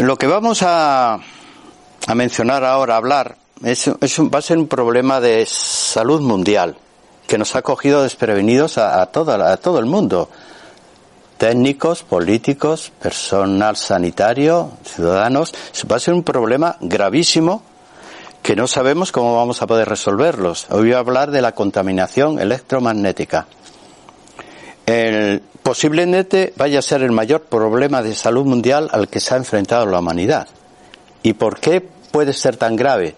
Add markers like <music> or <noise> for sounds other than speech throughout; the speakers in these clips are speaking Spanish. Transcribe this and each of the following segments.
Lo que vamos a, a mencionar ahora, a hablar, es, va a ser un problema de salud mundial que nos ha cogido desprevenidos a, a, a todo el mundo. Técnicos, políticos, personal sanitario, ciudadanos. Va a ser un problema gravísimo que no sabemos cómo vamos a poder resolverlos. Hoy voy a hablar de la contaminación electromagnética. El, posiblemente vaya a ser el mayor problema de salud mundial al que se ha enfrentado la humanidad. ¿Y por qué puede ser tan grave?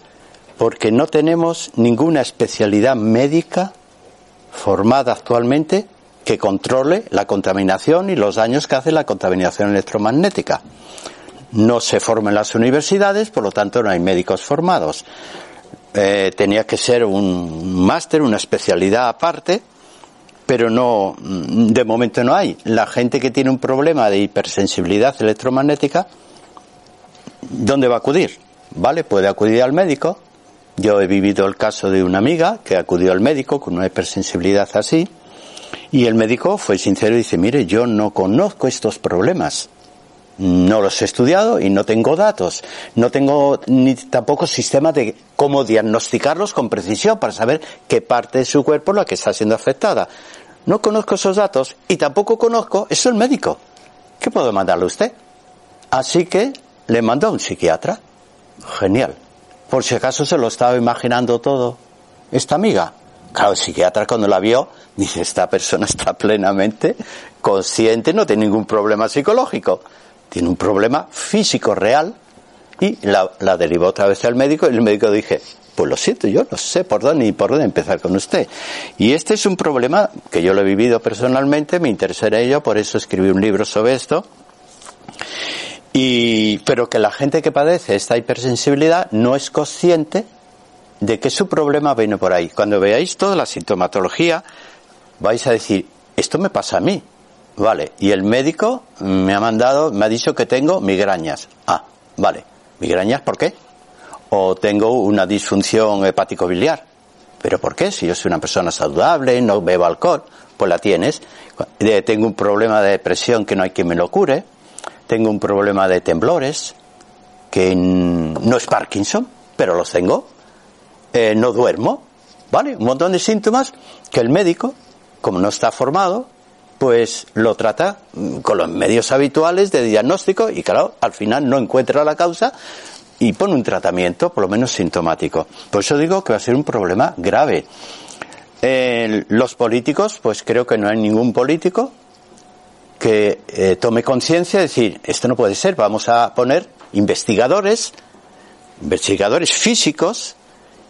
Porque no tenemos ninguna especialidad médica formada actualmente que controle la contaminación y los daños que hace la contaminación electromagnética. No se forman las universidades, por lo tanto no hay médicos formados. Eh, tenía que ser un máster, una especialidad aparte, pero no, de momento no hay. La gente que tiene un problema de hipersensibilidad electromagnética, ¿dónde va a acudir? ¿Vale? Puede acudir al médico. Yo he vivido el caso de una amiga que acudió al médico con una hipersensibilidad así, y el médico fue sincero y dice, mire, yo no conozco estos problemas. No los he estudiado y no tengo datos. No tengo ni tampoco sistema de cómo diagnosticarlos con precisión para saber qué parte de su cuerpo es la que está siendo afectada. No conozco esos datos y tampoco conozco, eso el médico. ¿Qué puedo mandarle a usted? Así que le mandó a un psiquiatra. Genial. Por si acaso se lo estaba imaginando todo. Esta amiga. Claro, el psiquiatra cuando la vio dice, esta persona está plenamente consciente, no tiene ningún problema psicológico. Tiene un problema físico real y la, derivó otra vez al médico y el médico dije, pues lo siento, yo no sé por dónde ni por dónde empezar con usted. Y este es un problema que yo lo he vivido personalmente, me interesé en ello, por eso escribí un libro sobre esto. Y, pero que la gente que padece esta hipersensibilidad no es consciente de que su problema viene por ahí. Cuando veáis toda la sintomatología, vais a decir, esto me pasa a mí. Vale, y el médico me ha mandado, me ha dicho que tengo migrañas. Ah, vale. ¿Migrañas por qué? o tengo una disfunción hepático-biliar. ¿Pero por qué? Si yo soy una persona saludable, no bebo alcohol, pues la tienes. Tengo un problema de depresión que no hay quien me lo cure. Tengo un problema de temblores, que no es Parkinson, pero los tengo. Eh, no duermo, ¿vale? Un montón de síntomas que el médico, como no está formado, pues lo trata con los medios habituales de diagnóstico y claro, al final no encuentra la causa y pone un tratamiento, por lo menos sintomático. Por eso digo que va a ser un problema grave. los políticos, pues creo que no hay ningún político que eh, tome conciencia de decir, esto no puede ser, vamos a poner investigadores, investigadores físicos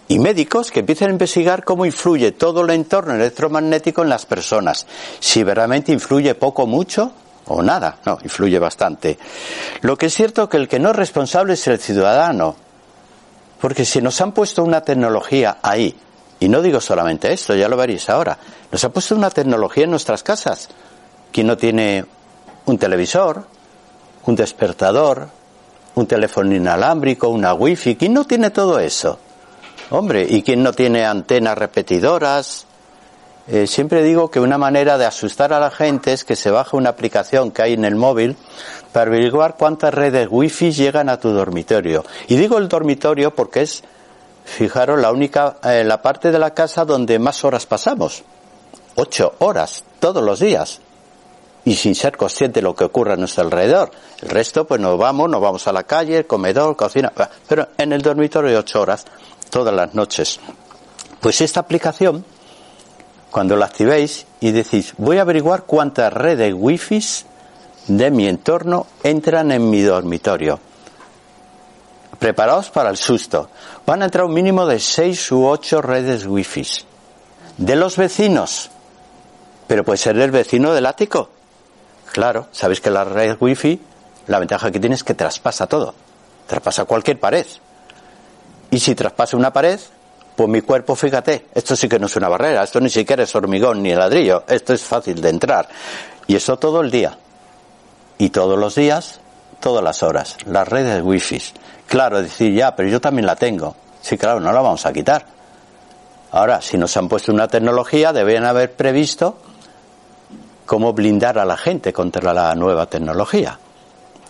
y médicos que empiecen a investigar cómo influye todo el entorno electromagnético en las personas. Si verdaderamente influye poco mucho, o nada, no, influye bastante. Lo que es cierto que el que no es responsable es el ciudadano, porque si nos han puesto una tecnología ahí, y no digo solamente esto, ya lo veréis ahora, nos han puesto una tecnología en nuestras casas. ¿Quién no tiene un televisor, un despertador, un teléfono inalámbrico, una wifi? ¿Quién no tiene todo eso? Hombre, ¿y quién no tiene antenas repetidoras, eh, siempre digo que una manera de asustar a la gente es que se baje una aplicación que hay en el móvil para averiguar cuántas redes wifi llegan a tu dormitorio. Y digo el dormitorio porque es, fijaros, la única, eh, la parte de la casa donde más horas pasamos. Ocho horas, todos los días. Y sin ser consciente de lo que ocurre a nuestro alrededor. El resto, pues nos vamos, nos vamos a la calle, comedor, cocina. Pero en el dormitorio ocho horas, todas las noches. Pues esta aplicación, cuando la activéis y decís, voy a averiguar cuántas redes wifi de mi entorno entran en mi dormitorio. Preparaos para el susto. Van a entrar un mínimo de seis u ocho redes wifi. De los vecinos. Pero puede ser el vecino del ático. Claro, sabéis que la red wifi, la ventaja que tiene es que traspasa todo. Traspasa cualquier pared. Y si traspasa una pared, pues mi cuerpo, fíjate, esto sí que no es una barrera, esto ni siquiera es hormigón ni ladrillo, esto es fácil de entrar. Y eso todo el día. Y todos los días, todas las horas. Las redes wifi. Claro, decir, ya, pero yo también la tengo. Sí, claro, no la vamos a quitar. Ahora, si nos han puesto una tecnología, deben haber previsto cómo blindar a la gente contra la nueva tecnología.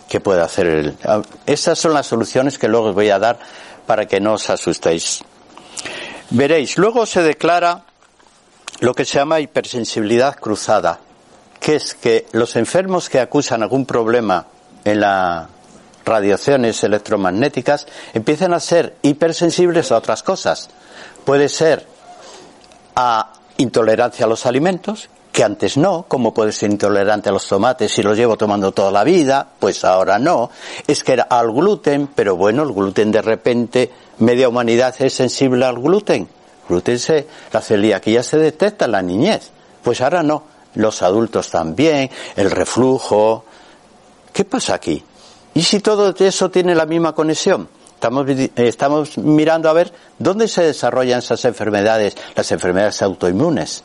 ¿Qué puede hacer el... Esas son las soluciones que luego voy a dar para que no os asustéis. Veréis, luego se declara lo que se llama hipersensibilidad cruzada, que es que los enfermos que acusan algún problema en las radiaciones electromagnéticas empiezan a ser hipersensibles a otras cosas. Puede ser a intolerancia a los alimentos, que antes no, como puede ser intolerante a los tomates si los llevo tomando toda la vida, pues ahora no. Es que era al gluten, pero bueno, el gluten de repente, media humanidad es sensible al gluten. Gluten se, la celiaquía se detecta en la niñez, pues ahora no. Los adultos también, el reflujo. ¿Qué pasa aquí? ¿Y si todo eso tiene la misma conexión? Estamos, estamos mirando a ver dónde se desarrollan esas enfermedades, las enfermedades autoinmunes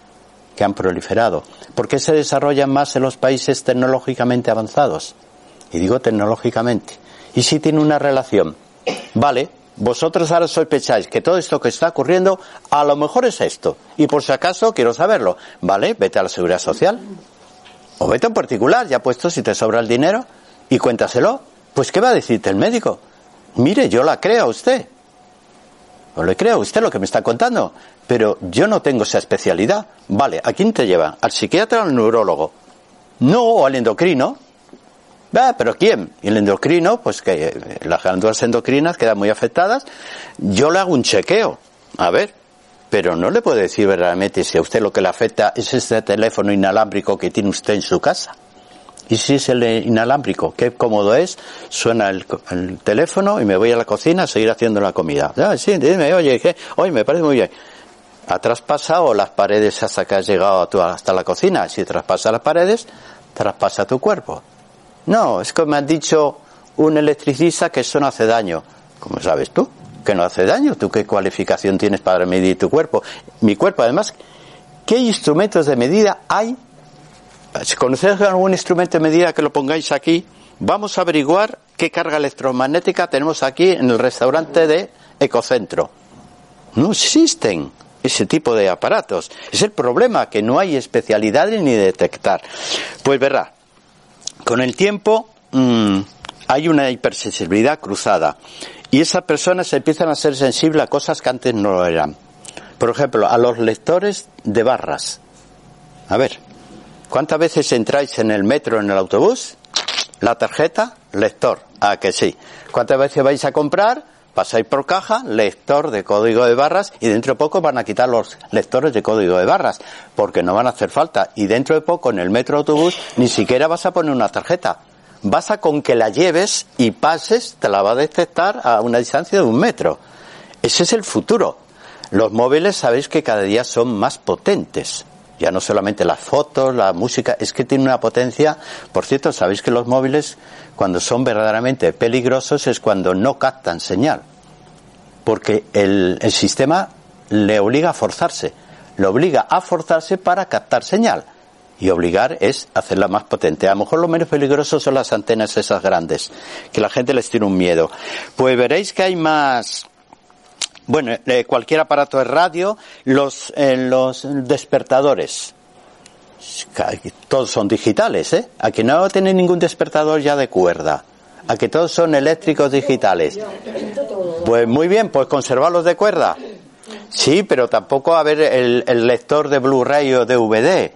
que han proliferado. ¿Por qué se desarrollan más en los países tecnológicamente avanzados? Y digo tecnológicamente. ¿Y si tiene una relación? Vale, vosotros ahora sospecháis que todo esto que está ocurriendo a lo mejor es esto. Y por si acaso quiero saberlo. Vale, vete a la seguridad social. O vete un particular, ya puesto si te sobra el dinero, y cuéntaselo. Pues ¿qué va a decirte el médico? Mire, yo la creo a usted. O le creo usted lo que me está contando pero yo no tengo esa especialidad. Vale, ¿a quién te lleva? ¿Al psiquiatra o al neurólogo? No, o al endocrino. Ah, pero ¿quién? Y el endocrino, pues que eh, las glándulas endocrinas quedan muy afectadas. Yo le hago un chequeo. A ver, pero no le puedo decir verdaderamente si a usted lo que le afecta es este teléfono inalámbrico que tiene usted en su casa. Y si es el inalámbrico, qué cómodo es, suena el, teléfono y me voy a la cocina a seguir haciendo la comida. Ah, sí, dime, oye, oye, me parece muy bien ha traspasado las paredes hasta que has llegado hasta la cocina. Si traspasa las paredes, traspasa tu cuerpo. No, es como me han dicho un electricista que eso no hace daño. ¿Cómo sabes tú? Que no hace daño. ¿Tú qué cualificación tienes para medir tu cuerpo? Mi cuerpo, además, ¿qué instrumentos de medida hay? Si conocéis algún instrumento de medida que lo pongáis aquí, vamos a averiguar qué carga electromagnética tenemos aquí en el restaurante de Ecocentro. No existen ese tipo de aparatos. Es el problema, que no hay especialidades ni detectar. Pues verá, con el tiempo mm, hay una hipersensibilidad cruzada y esas personas empiezan a ser sensibles a cosas que antes no lo eran. Por ejemplo, a los lectores de barras. A ver, ¿cuántas veces entráis en el metro, en el autobús? La tarjeta, lector. Ah, que sí. ¿Cuántas veces vais a comprar? pasáis por caja, lector de código de barras y dentro de poco van a quitar los lectores de código de barras porque no van a hacer falta y dentro de poco en el metro autobús ni siquiera vas a poner una tarjeta. Vas a con que la lleves y pases, te la va a detectar a una distancia de un metro. Ese es el futuro. Los móviles sabéis que cada día son más potentes. Ya no solamente las fotos, la música, es que tiene una potencia. Por cierto, sabéis que los móviles cuando son verdaderamente peligrosos es cuando no captan señal. Porque el, sistema le obliga a forzarse. Le obliga a forzarse para captar señal. Y obligar es hacerla más potente. A lo mejor lo menos peligroso son las antenas esas grandes, que la gente les tiene un miedo. Pues veréis que hay más, bueno, eh, cualquier aparato de radio, los, eh, los despertadores todos son digitales, ¿eh? A que no tienen ningún despertador ya de cuerda. A que todos son eléctricos digitales. Pues muy bien, pues conservarlos de cuerda. Sí, pero tampoco a ver el, lector de Blu-ray o DVD.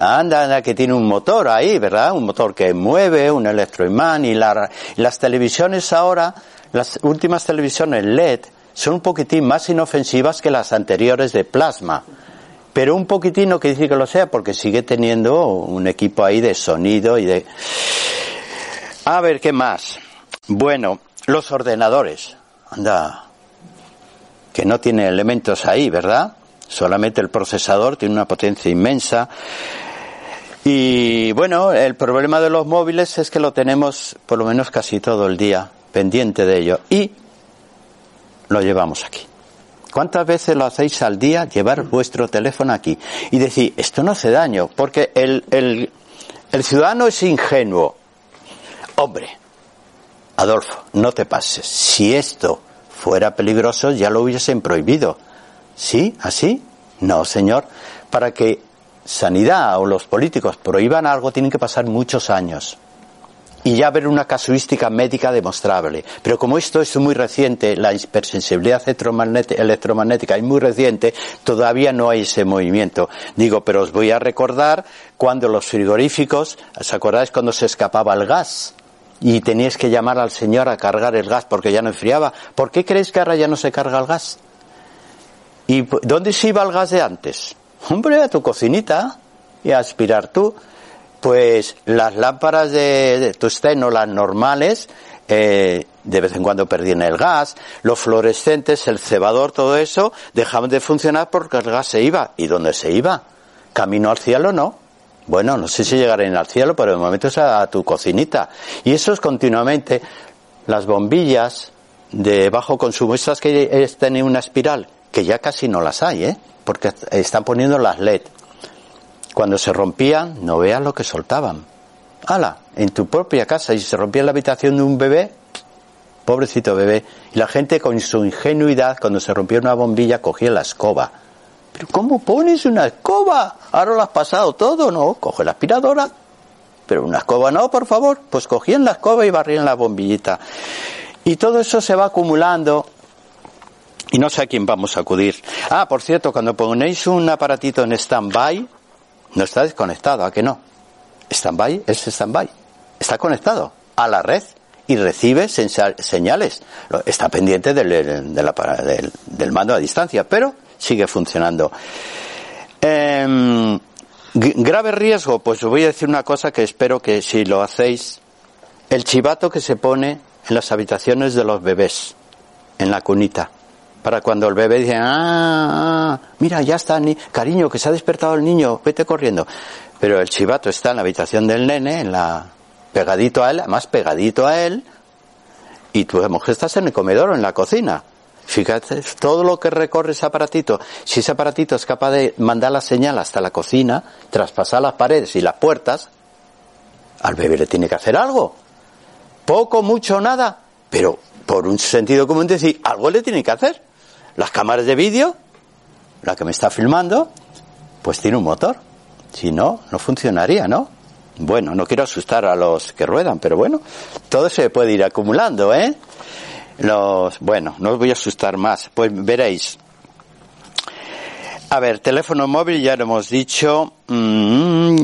Anda, que tiene un motor ahí, ¿verdad? Un motor que mueve, un electroimán y, y las televisiones ahora, las últimas televisiones LED, son un poquitín más inofensivas que las anteriores de plasma pero un poquitino que dice que lo sea porque sigue teniendo un equipo ahí de sonido y de... A ver, ¿qué más? Bueno, los ordenadores. Anda, que no tiene elementos ahí, ¿verdad? Solamente el procesador tiene una potencia inmensa. Y bueno, el problema de los móviles es que lo tenemos por lo menos casi todo el día pendiente de ello. Y lo llevamos aquí. ¿Cuántas veces lo hacéis al día llevar vuestro teléfono aquí? Y decir, esto no hace daño, porque el, el, ciudadano es ingenuo. Hombre, Adolfo, no te pases. Si esto fuera peligroso, ya lo hubiesen prohibido. ¿Sí? ¿Así? No, señor. Para que sanidad o los políticos prohíban algo tienen que pasar muchos años y ya haber una casuística médica demostrable. Pero como esto es muy reciente, la hipersensibilidad electromagnética es muy reciente, todavía no hay ese movimiento. Digo, pero os voy a recordar cuando los frigoríficos, ¿os acordáis cuando se escapaba el gas? Y teníais que llamar al señor a cargar el gas porque ya no enfriaba. ¿Por qué creéis que ahora ya no se carga el gas? ¿Y dónde se iba el gas de antes? Hombre, a tu cocinita y a aspirar tú pues las lámparas de, tusteno, las normales, eh, de vez en cuando perdían el gas, los fluorescentes, el cebador, todo eso, dejaban de funcionar porque el gas se iba. ¿Y dónde se iba? ¿Camino al cielo? No. Bueno, no sé si llegarán al cielo, pero de momento es a, tu cocinita. Y eso es continuamente. Las bombillas de bajo consumo, estas que están una espiral, que ya casi no las hay, ¿eh? Porque están poniendo las LED. Cuando se rompían, no veas lo que soltaban. ¡Hala! En tu propia casa y se rompía la habitación de un bebé, pobrecito bebé, y la gente con su ingenuidad, cuando se rompía una bombilla, cogía la escoba. ¿Pero cómo pones una escoba? Ahora lo has pasado todo, ¿no? Coge la aspiradora. Pero una escoba no, por favor. Pues cogían la escoba y barrían la bombillita. Y todo eso se va acumulando y no sé a quién vamos a acudir. Ah, por cierto, cuando ponéis un aparatito en stand-by, no está desconectado, ¿a que no? Stand-by es stand-by. Está conectado a la red y recibe señales. Está pendiente del, del, mando a distancia, pero sigue funcionando. Em, grave riesgo, pues os voy a decir una cosa que espero que si lo hacéis, el chivato que se pone en las habitaciones de los bebés, en la cunita para cuando el bebé dice, ah, ah mira, ya está, ni cariño, que se ha despertado el niño, vete corriendo. Pero el chivato está en la habitación del nene, en la, pegadito a él, más pegadito a él, y tu mujer estás en el comedor o en la cocina. Fíjate, todo lo que recorre ese aparatito, si ese aparatito es capaz de mandar la señal hasta la cocina, traspasar las paredes y las puertas, al bebé le tiene que hacer algo. Poco, mucho, nada, pero por un sentido común decir, algo le tiene que hacer. Las cámaras de vídeo, la que me está filmando, pues tiene un motor. Si no, no funcionaría, ¿no? Bueno, no quiero asustar a los que ruedan, pero bueno, todo se puede ir acumulando, ¿eh? Los, bueno, no os voy a asustar más. Pues veréis. A ver, teléfono móvil, ya lo hemos dicho, mm,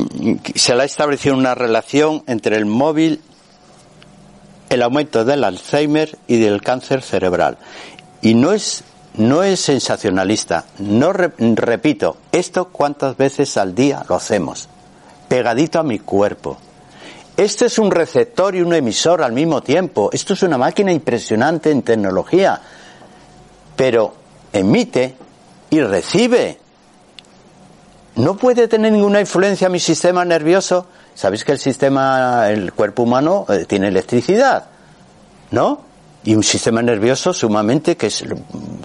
se le ha establecido una relación entre el móvil, el aumento del Alzheimer y del cáncer cerebral. Y no es no es sensacionalista. No repito, esto cuántas veces al día lo hacemos, pegadito a mi cuerpo. Este es un receptor y un emisor al mismo tiempo. Esto es una máquina impresionante en tecnología, pero emite y recibe. No puede tener ninguna influencia en mi sistema nervioso. Sabéis que el sistema, el cuerpo humano eh, tiene electricidad, ¿no? Y un sistema nervioso sumamente que es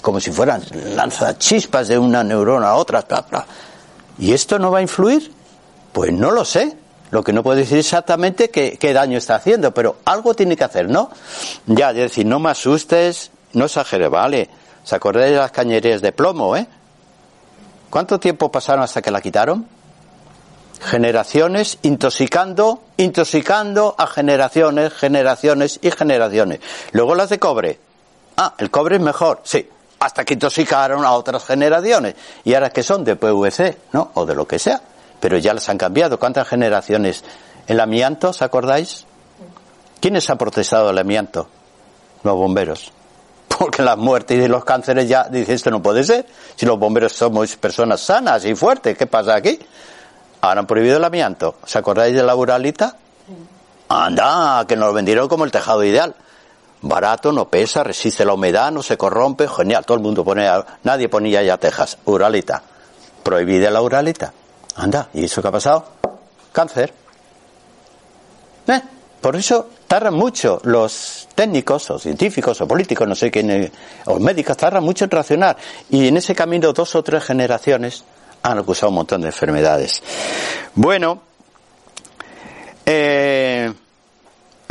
como si fueran lanza chispas de una neurona a otra. ¿Y esto no va a influir? Pues no lo sé. Lo que no puedo decir exactamente qué, qué daño está haciendo, pero algo tiene que hacer, ¿no? Ya, es decir, no me asustes, no exagere, vale. ¿Se acordáis de las cañerías de plomo, eh? ¿Cuánto tiempo pasaron hasta que la quitaron? Generaciones intoxicando, intoxicando a generaciones, generaciones y generaciones. Luego las de cobre. Ah, el cobre es mejor, sí, hasta que intoxicaron a otras generaciones. Y ahora que son de PVC, ¿no? O de lo que sea. Pero ya las han cambiado. ¿Cuántas generaciones? ¿El amianto, os acordáis? ¿Quiénes ha protestado el amianto? Los bomberos. <laughs> Porque las muertes y los cánceres ya, dice, esto no puede ser. Si los bomberos somos personas sanas y fuertes, ¿qué pasa aquí? Ahora han prohibido el amianto. ¿Se acordáis de la uralita? Anda, que nos lo vendieron como el tejado ideal. Barato, no pesa, resiste la humedad, no se corrompe, genial. Todo el mundo pone, nadie ponía ya tejas. Uralita. Prohibida la uralita. Anda, ¿y eso qué ha pasado? Cáncer. ¿Eh? Por eso tardan mucho los técnicos o científicos o políticos, no sé quién, o médicos, tardan mucho en reaccionar. Y en ese camino dos o tres generaciones han acusado un montón de enfermedades. Bueno, eh,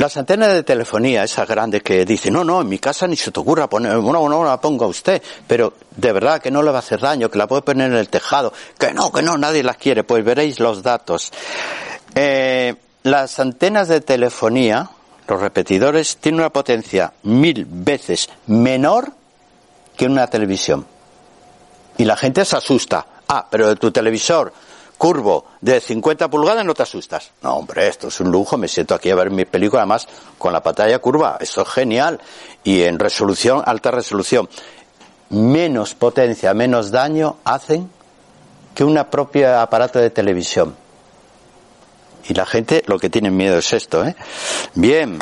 Las antenas de telefonía, esas grandes que dicen, no, no, en mi casa ni se te ocurra poner, no, no la ponga usted, pero de verdad que no le va a hacer daño, que la puede poner en el tejado, que no, que no, nadie las quiere, pues veréis los datos. Eh, las antenas de telefonía, los repetidores, tienen una potencia mil veces menor que una televisión. Y la gente se asusta. Ah, pero de tu televisor curvo de 50 pulgadas no te asustas. No, hombre, esto es un lujo, me siento aquí a ver mi película además con la pantalla curva, eso es genial. Y en resolución, alta resolución. Menos potencia, menos daño hacen que un propio aparato de televisión. Y la gente lo que tiene miedo es esto, ¿eh? Bien,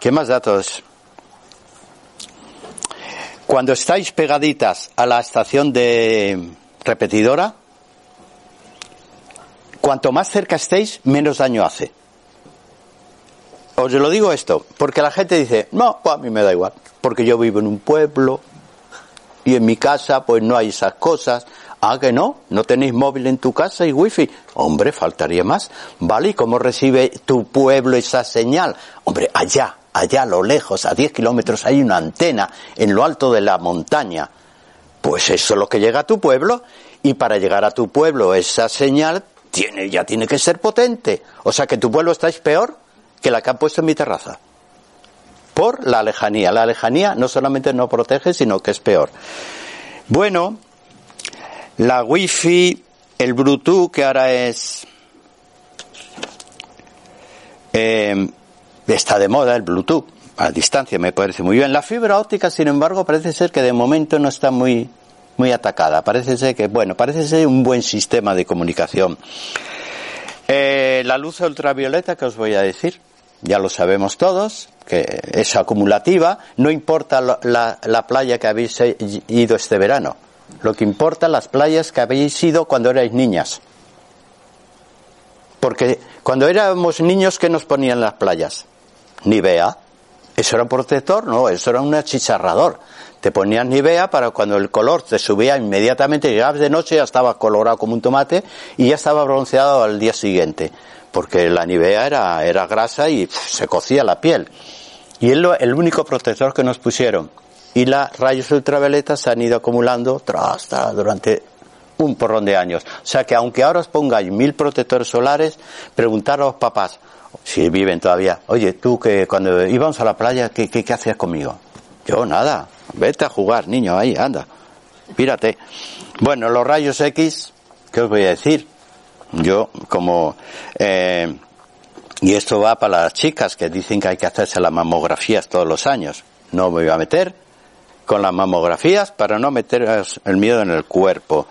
¿qué más datos? Cuando estáis pegaditas a la estación de repetidora, cuanto más cerca estéis, menos daño hace. Os lo digo esto, porque la gente dice, no, pues a mí me da igual, porque yo vivo en un pueblo y en mi casa pues no hay esas cosas. Ah, que no, no tenéis móvil en tu casa y wifi. Hombre, faltaría más. ¿Vale? ¿Y cómo recibe tu pueblo esa señal? Hombre, allá, allá a lo lejos, a 10 kilómetros hay una antena en lo alto de la montaña. Pues eso es lo que llega a tu pueblo y para llegar a tu pueblo esa señal tiene, ya tiene que ser potente. O sea que tu pueblo estáis peor que la que han puesto en mi terraza. Por la lejanía. La lejanía no solamente no protege, sino que es peor. Bueno, la wifi, el Bluetooth, que ahora es... Eh, está de moda el Bluetooth a distancia, me parece muy bien. La fibra óptica, sin embargo, parece ser que de momento no está muy muy atacada. Parece ser que, bueno, parece ser un buen sistema de comunicación. Eh, la luz ultravioleta, que os voy a decir, ya lo sabemos todos, que es acumulativa, no importa la, la playa que habéis ido este verano, lo que importa las playas que habéis ido cuando erais niñas. Porque cuando éramos niños, ¿qué nos ponían las playas? Ni vea. ¿Eso era un protector? No, eso era un achicharrador te ponías Nivea para cuando el color te subía inmediatamente, llegabas de noche ya estaba colorado como un tomate y ya estaba bronceado al día siguiente, porque la Nivea era, era grasa y se cocía la piel. Y es el único protector que nos pusieron. Y las rayos ultravioletas se han ido acumulando tras, durante un porrón de años. O sea que aunque ahora os pongáis mil protectores solares, preguntar a los papás, si viven todavía, oye, tú que cuando íbamos a la playa, ¿qué, qué, qué hacías conmigo? Yo nada, Vete a jugar, niño, ahí, anda. Mírate. Bueno, los rayos X, ¿qué os voy a decir? Yo, como, eh, y esto va para las chicas que dicen que hay que hacerse las mamografías todos los años. No me voy a meter con las mamografías para no meter el miedo en el cuerpo.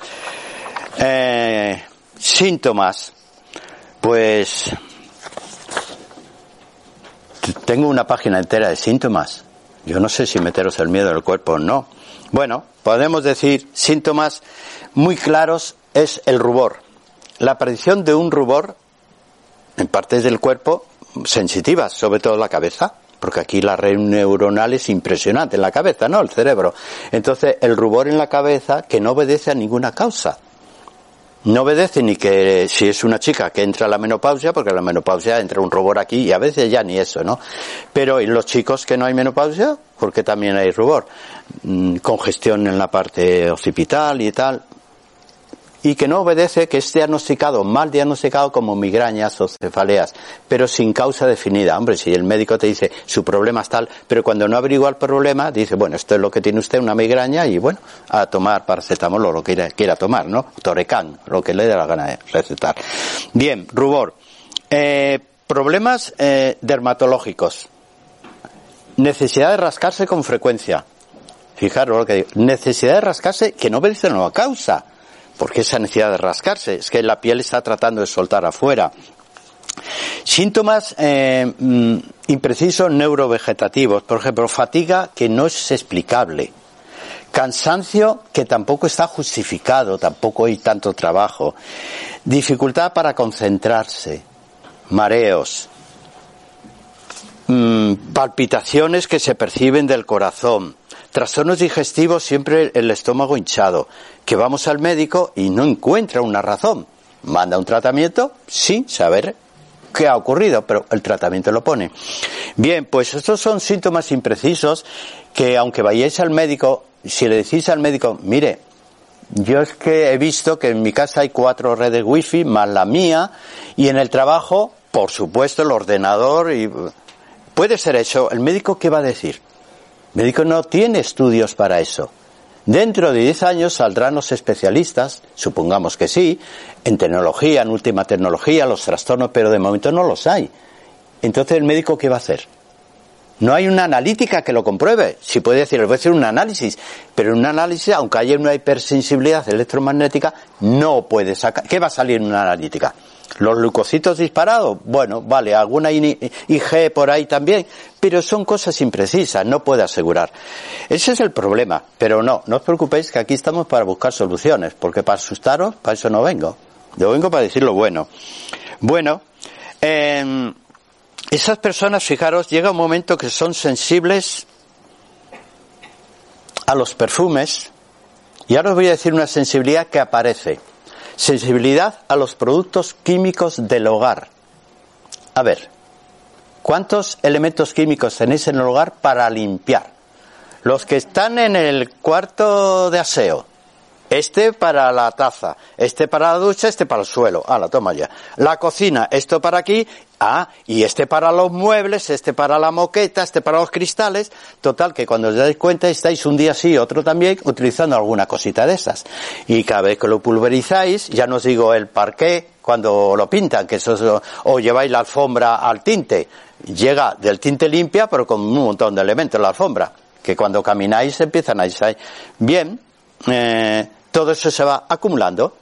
Eh, síntomas. Pues tengo una página entera de síntomas. Yo no sé si meteros el miedo en el cuerpo o no. Bueno, podemos decir síntomas muy claros es el rubor. La aparición de un rubor en partes del cuerpo sensitivas, sobre todo la cabeza, porque aquí la red neuronal es impresionante en la cabeza, ¿no? El cerebro. Entonces, el rubor en la cabeza que no obedece a ninguna causa no obedece ni que si es una chica que entra a la menopausia, porque la menopausia entra un rubor aquí y a veces ya ni eso, ¿no? Pero en los chicos que no hay menopausia, porque también hay rubor, mm, congestión en la parte occipital y tal, y que no obedece que es diagnosticado, mal diagnosticado como migrañas o cefaleas, pero sin causa definida. Hombre, si el médico te dice su problema es tal, pero cuando no averigua el problema, dice, bueno, esto es lo que tiene usted, una migraña, y bueno, a tomar paracetamol o lo que quiera, tomar, ¿no? Torecán, lo que le dé la gana de recetar. Bien, rubor. Eh, problemas eh, dermatológicos. Necesidad de rascarse con frecuencia. Fijaros lo que digo. Necesidad de rascarse que no obedece a una causa porque esa necesidad de rascarse, es que la piel está tratando de soltar afuera. Síntomas eh, mm, imprecisos neurovegetativos, por ejemplo, fatiga que no es explicable, cansancio que tampoco está justificado, tampoco hay tanto trabajo, dificultad para concentrarse, mareos, mm, palpitaciones que se perciben del corazón, Trastornos digestivos, siempre el estómago hinchado, que vamos al médico y no encuentra una razón. Manda un tratamiento sin saber qué ha ocurrido, pero el tratamiento lo pone. Bien, pues estos son síntomas imprecisos que aunque vayáis al médico, si le decís al médico, mire, yo es que he visto que en mi casa hay cuatro redes wifi más la mía y en el trabajo, por supuesto, el ordenador y puede ser eso. ¿El médico qué va a decir? El médico no tiene estudios para eso. Dentro de 10 años saldrán los especialistas, supongamos que sí, en tecnología, en última tecnología, los trastornos, pero de momento no los hay. Entonces, ¿el médico qué va a hacer? No hay una analítica que lo compruebe. Si puede decir, voy a hacer un análisis, pero en un análisis, aunque haya una hipersensibilidad electromagnética, no puede sacar. ¿Qué va a salir en una analítica? Los leucocitos disparados, bueno, vale, alguna IG por ahí también, pero son cosas imprecisas, no puede asegurar. Ese es el problema, pero no, no os preocupéis que aquí estamos para buscar soluciones, porque para asustaros, para eso no vengo. Yo vengo para decir lo bueno. Bueno, eh, esas personas, fijaros, llega un momento que son sensibles a los perfumes, y ahora os voy a decir una sensibilidad que aparece. Sensibilidad a los productos químicos del hogar. A ver, ¿cuántos elementos químicos tenéis en el hogar para limpiar? Los que están en el cuarto de aseo, este para la taza, este para la ducha, este para el suelo. Ah, la toma ya. La cocina, esto para aquí, ah, y este para los muebles, este para la moqueta, este para los cristales. Total, que cuando os dais cuenta estáis un día sí, otro también, utilizando alguna cosita de esas. Y cada vez que lo pulverizáis, ya no os digo el parqué, cuando lo pintan, que eso o lleváis la alfombra al tinte. Llega del tinte limpia, pero con un montón de elementos la alfombra, que cuando camináis empiezan a ir. Bien, eh, todo eso se va acumulando.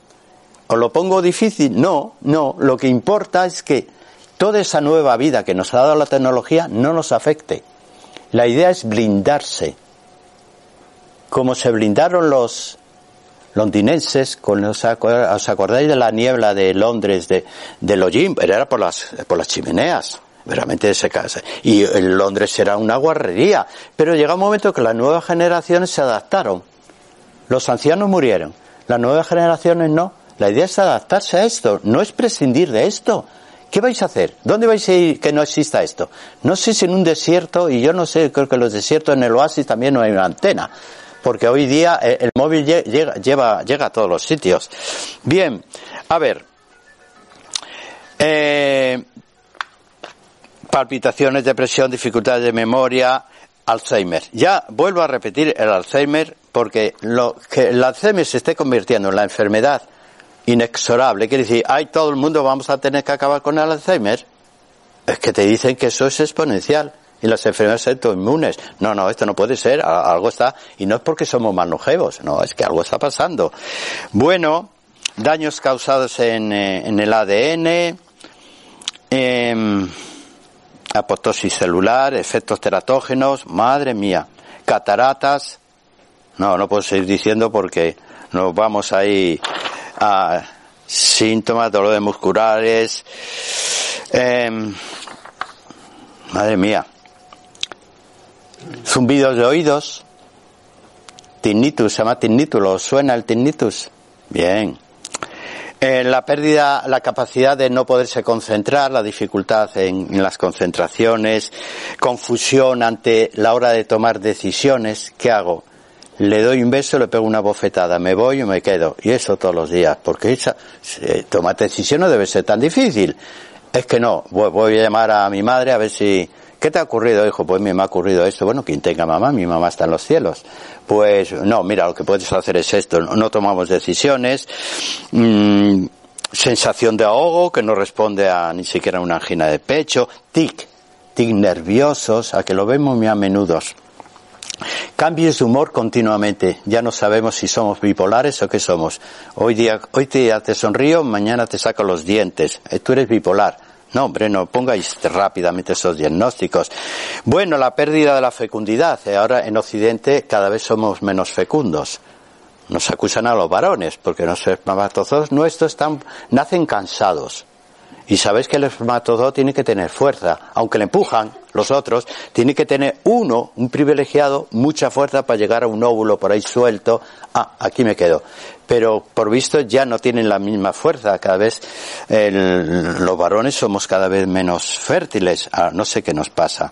¿Os lo pongo difícil? No, no. Lo que importa es que toda esa nueva vida que nos ha dado la tecnología no nos afecte. La idea es blindarse. Como se blindaron los londinenses, con ¿os acordáis de la niebla de Londres, de, de pero Era por las, por las chimeneas veramente se casa. Y en Londres era una guarrería. Pero llega un momento que las nuevas generaciones se adaptaron. Los ancianos murieron, las nuevas generaciones no. La idea es adaptarse a esto, no es prescindir de esto. ¿Qué vais a hacer? ¿Dónde vais a ir que no exista esto? No sé si en un desierto, y yo no sé, creo que en los desiertos en el oasis también no hay una antena, porque hoy día eh, el móvil llega, lleva, llega a todos los sitios. Bien, a ver, eh, palpitaciones, depresión, dificultades de memoria, Alzheimer. Ya vuelvo a repetir el Alzheimer porque lo que el Alzheimer se esté convirtiendo en la enfermedad inexorable, quiere decir, ay, todo el mundo vamos a tener que acabar con el Alzheimer, es que te dicen que eso es exponencial y las enfermedades autoinmunes. No, no, esto no puede ser, algo está, y no es porque somos más longevos, no, es que algo está pasando. Bueno, daños causados en, eh, el ADN, eh, apoptosis celular, efectos teratógenos, madre mía, cataratas, no, no puedo seguir diciendo porque nos vamos ahí a síntomas, dolores musculares, em, madre mía, zumbidos de oídos, tinnitus, se llama tinnitus, ¿lo suena el tinnitus? Bien. Eh, la pérdida, la capacidad de no poderse concentrar, la dificultad en, las concentraciones, confusión ante la hora de tomar decisiones. ¿Qué hago? Le doy un beso, le pego una bofetada, me voy y me quedo. Y eso todos los días, porque esa, tomar decisión no debe ser tan difícil. Es que no, voy a llamar a mi madre a ver si, ¿Qué te ha ocurrido, hijo? Pues me ha ocurrido esto. Bueno, quien tenga mamá, mi mamá está en los cielos. Pues no, mira, lo que puedes hacer es esto. No, tomamos decisiones. Mm, sensación de ahogo que no responde a ni siquiera una angina de pecho. Tic, tic nerviosos, a que lo vemos muy a menudo. Cambios de humor continuamente. Ya no sabemos si somos bipolares o qué somos. Hoy día, hoy día te sonrío, mañana te saco los dientes. Eh, tú eres bipolar no, hombre, no pongáis rápidamente esos diagnósticos. Bueno, la pérdida de la fecundidad. Eh, ahora en Occidente cada vez somos menos fecundos. Nos acusan a los varones porque los espermatozoides nuestros están, nacen cansados. Y sabéis que el espermatozoide tiene que tener fuerza, aunque le empujan los otros, tiene que tener uno, un privilegiado, mucha fuerza para llegar a un óvulo por ahí suelto. Ah, aquí me quedo. Pero por visto ya no tienen la misma fuerza. Cada vez los varones somos cada vez menos fértiles. Ah, no sé qué nos pasa.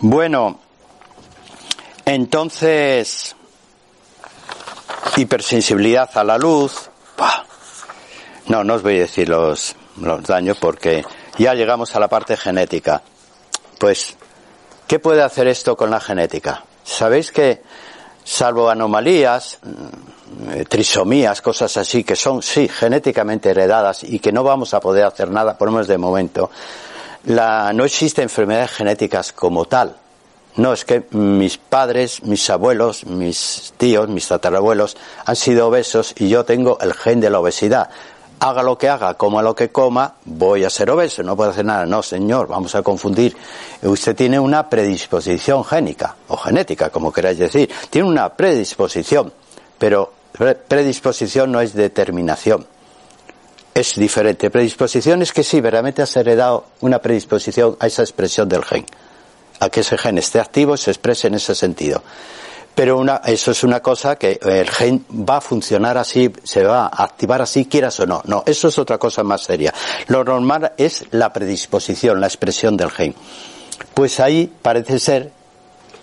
Bueno, entonces, hipersensibilidad a la luz. No, no os voy a decir los, los daños porque ya llegamos a la parte genética. Pues, ¿qué puede hacer esto con la genética? Sabéis que, salvo anomalías, mm, trisomías, cosas así, que son, sí, genéticamente heredadas y que no vamos a poder hacer nada, por lo menos de momento, la, no existen enfermedades genéticas como tal. No, es que mis padres, mis abuelos, mis tíos, mis tatarabuelos han sido obesos y yo tengo el gen de la obesidad haga lo que haga, coma lo que coma, voy a ser obeso, no puedo hacer nada. No, señor, vamos a confundir. Usted tiene una predisposición génica, o genética, como queráis decir. Tiene una predisposición, pero predisposición no es determinación. Es diferente. Predisposición es que sí, verdaderamente has heredado una predisposición a esa expresión del gen. A que ese gen esté activo y se exprese en ese sentido. Pero una, eso es una cosa que el gen va a funcionar así, se va a activar así, quieras o no. No, eso es otra cosa más seria. Lo normal es la predisposición, la expresión del gen. Pues ahí parece ser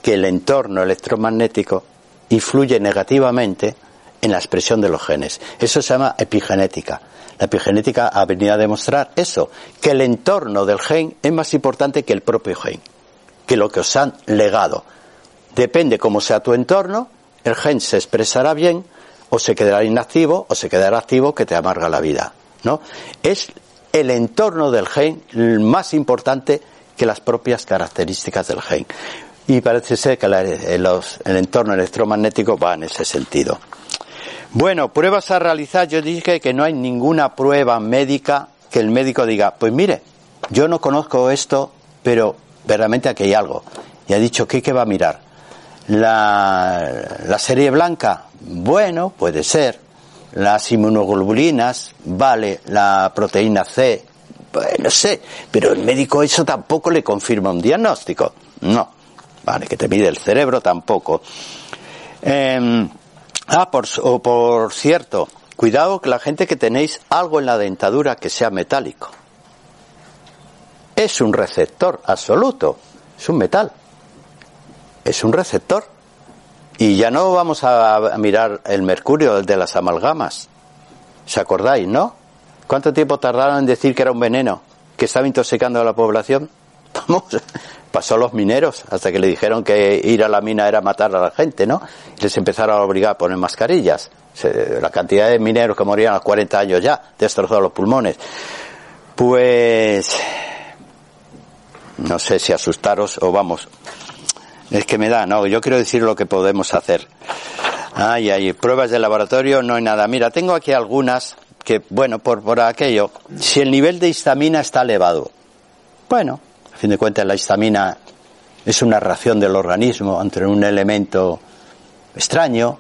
que el entorno electromagnético influye negativamente en la expresión de los genes. Eso se llama epigenética. La epigenética ha venido a demostrar eso, que el entorno del gen es más importante que el propio gen, que lo que os han legado. Depende cómo sea tu entorno, el gen se expresará bien o se quedará inactivo o se quedará activo que te amarga la vida, ¿no? Es el entorno del gen más importante que las propias características del gen. Y parece ser que el entorno electromagnético va en ese sentido. Bueno, pruebas a realizar. Yo dije que no hay ninguna prueba médica que el médico diga, pues mire, yo no conozco esto, pero verdaderamente aquí hay algo. Y ha dicho, ¿qué, qué va a mirar? La, serie blanca, bueno, puede ser. Las inmunoglobulinas, vale. La proteína C, bueno, sé. Pero el médico eso tampoco le confirma un diagnóstico. No. Vale, que te mide el cerebro tampoco. Em, ah, por, por cierto, cuidado que la gente que tenéis algo en la dentadura que sea metálico. Es un receptor absoluto. Es un metal es un receptor. Y ya no vamos a mirar el mercurio de las amalgamas. ¿Se acordáis, no? ¿Cuánto tiempo tardaron en decir que era un veneno? Que estaba intoxicando a la población. <laughs> Vamos, pasó a los mineros hasta que le dijeron que ir a la mina era matar a la gente, ¿no? Y les empezaron a obligar a poner mascarillas. La cantidad de mineros que morían a los 40 años ya, destrozados los pulmones. Pues, no sé si asustaros o vamos, es que me da, no, yo quiero decir lo que podemos hacer. Ay, hay pruebas de laboratorio, no hay nada. Mira, tengo aquí algunas que, bueno, por, por aquello, si el nivel de histamina está elevado, bueno, a fin de cuentas la histamina es una reacción del organismo ante un elemento extraño,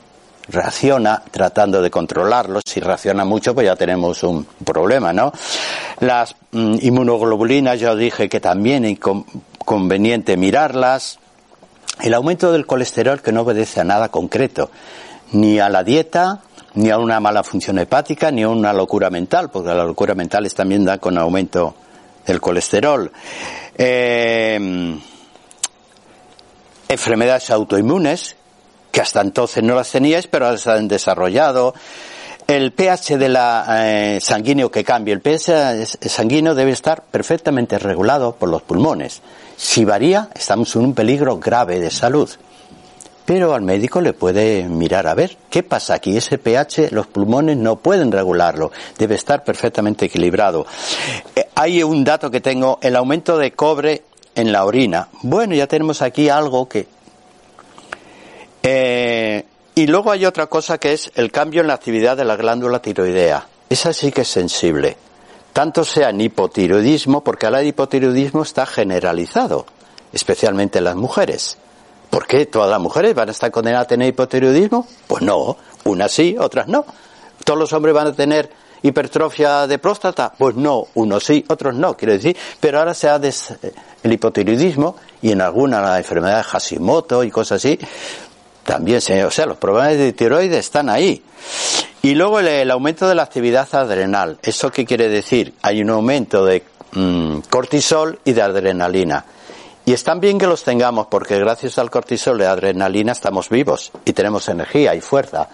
reacciona tratando de controlarlo. Si reacciona mucho, pues ya tenemos un problema, ¿no? Las mm, inmunoglobulinas, ya dije que también es conveniente mirarlas. El aumento del colesterol que no obedece a nada concreto, ni a la dieta, ni a una mala función hepática, ni a una locura mental, porque la locura mental también da con aumento del colesterol. Eh, enfermedades autoinmunes, que hasta entonces no las teníais, pero las han desarrollado. El pH de la eh, sanguíneo que cambia, el pH sanguíneo debe estar perfectamente regulado por los pulmones. Si varía, estamos en un peligro grave de salud. Pero al médico le puede mirar a ver qué pasa aquí. Ese pH, los pulmones no pueden regularlo. Debe estar perfectamente equilibrado. Eh, hay un dato que tengo, el aumento de cobre en la orina. Bueno, ya tenemos aquí algo que... Eh, y luego hay otra cosa que es el cambio en la actividad de la glándula tiroidea. Esa sí que es sensible tanto sea en hipotiroidismo, porque el hipotiroidismo está generalizado, especialmente en las mujeres. ¿Por qué todas las mujeres van a estar condenadas a tener hipotiroidismo? Pues no, unas sí, otras no. Todos los hombres van a tener hipertrofia de próstata? Pues no, unos sí, otros no, quiero decir, pero ahora se ha des, el hipotiroidismo y en alguna enfermedad de Hashimoto y cosas así, también, o sea, los problemas de tiroides están ahí. Y luego el, aumento de la actividad adrenal. ¿Eso qué quiere decir? Hay un aumento de mm, cortisol y de adrenalina. Y están bien que los tengamos porque gracias al cortisol y adrenalina estamos vivos y tenemos energía y fuerza.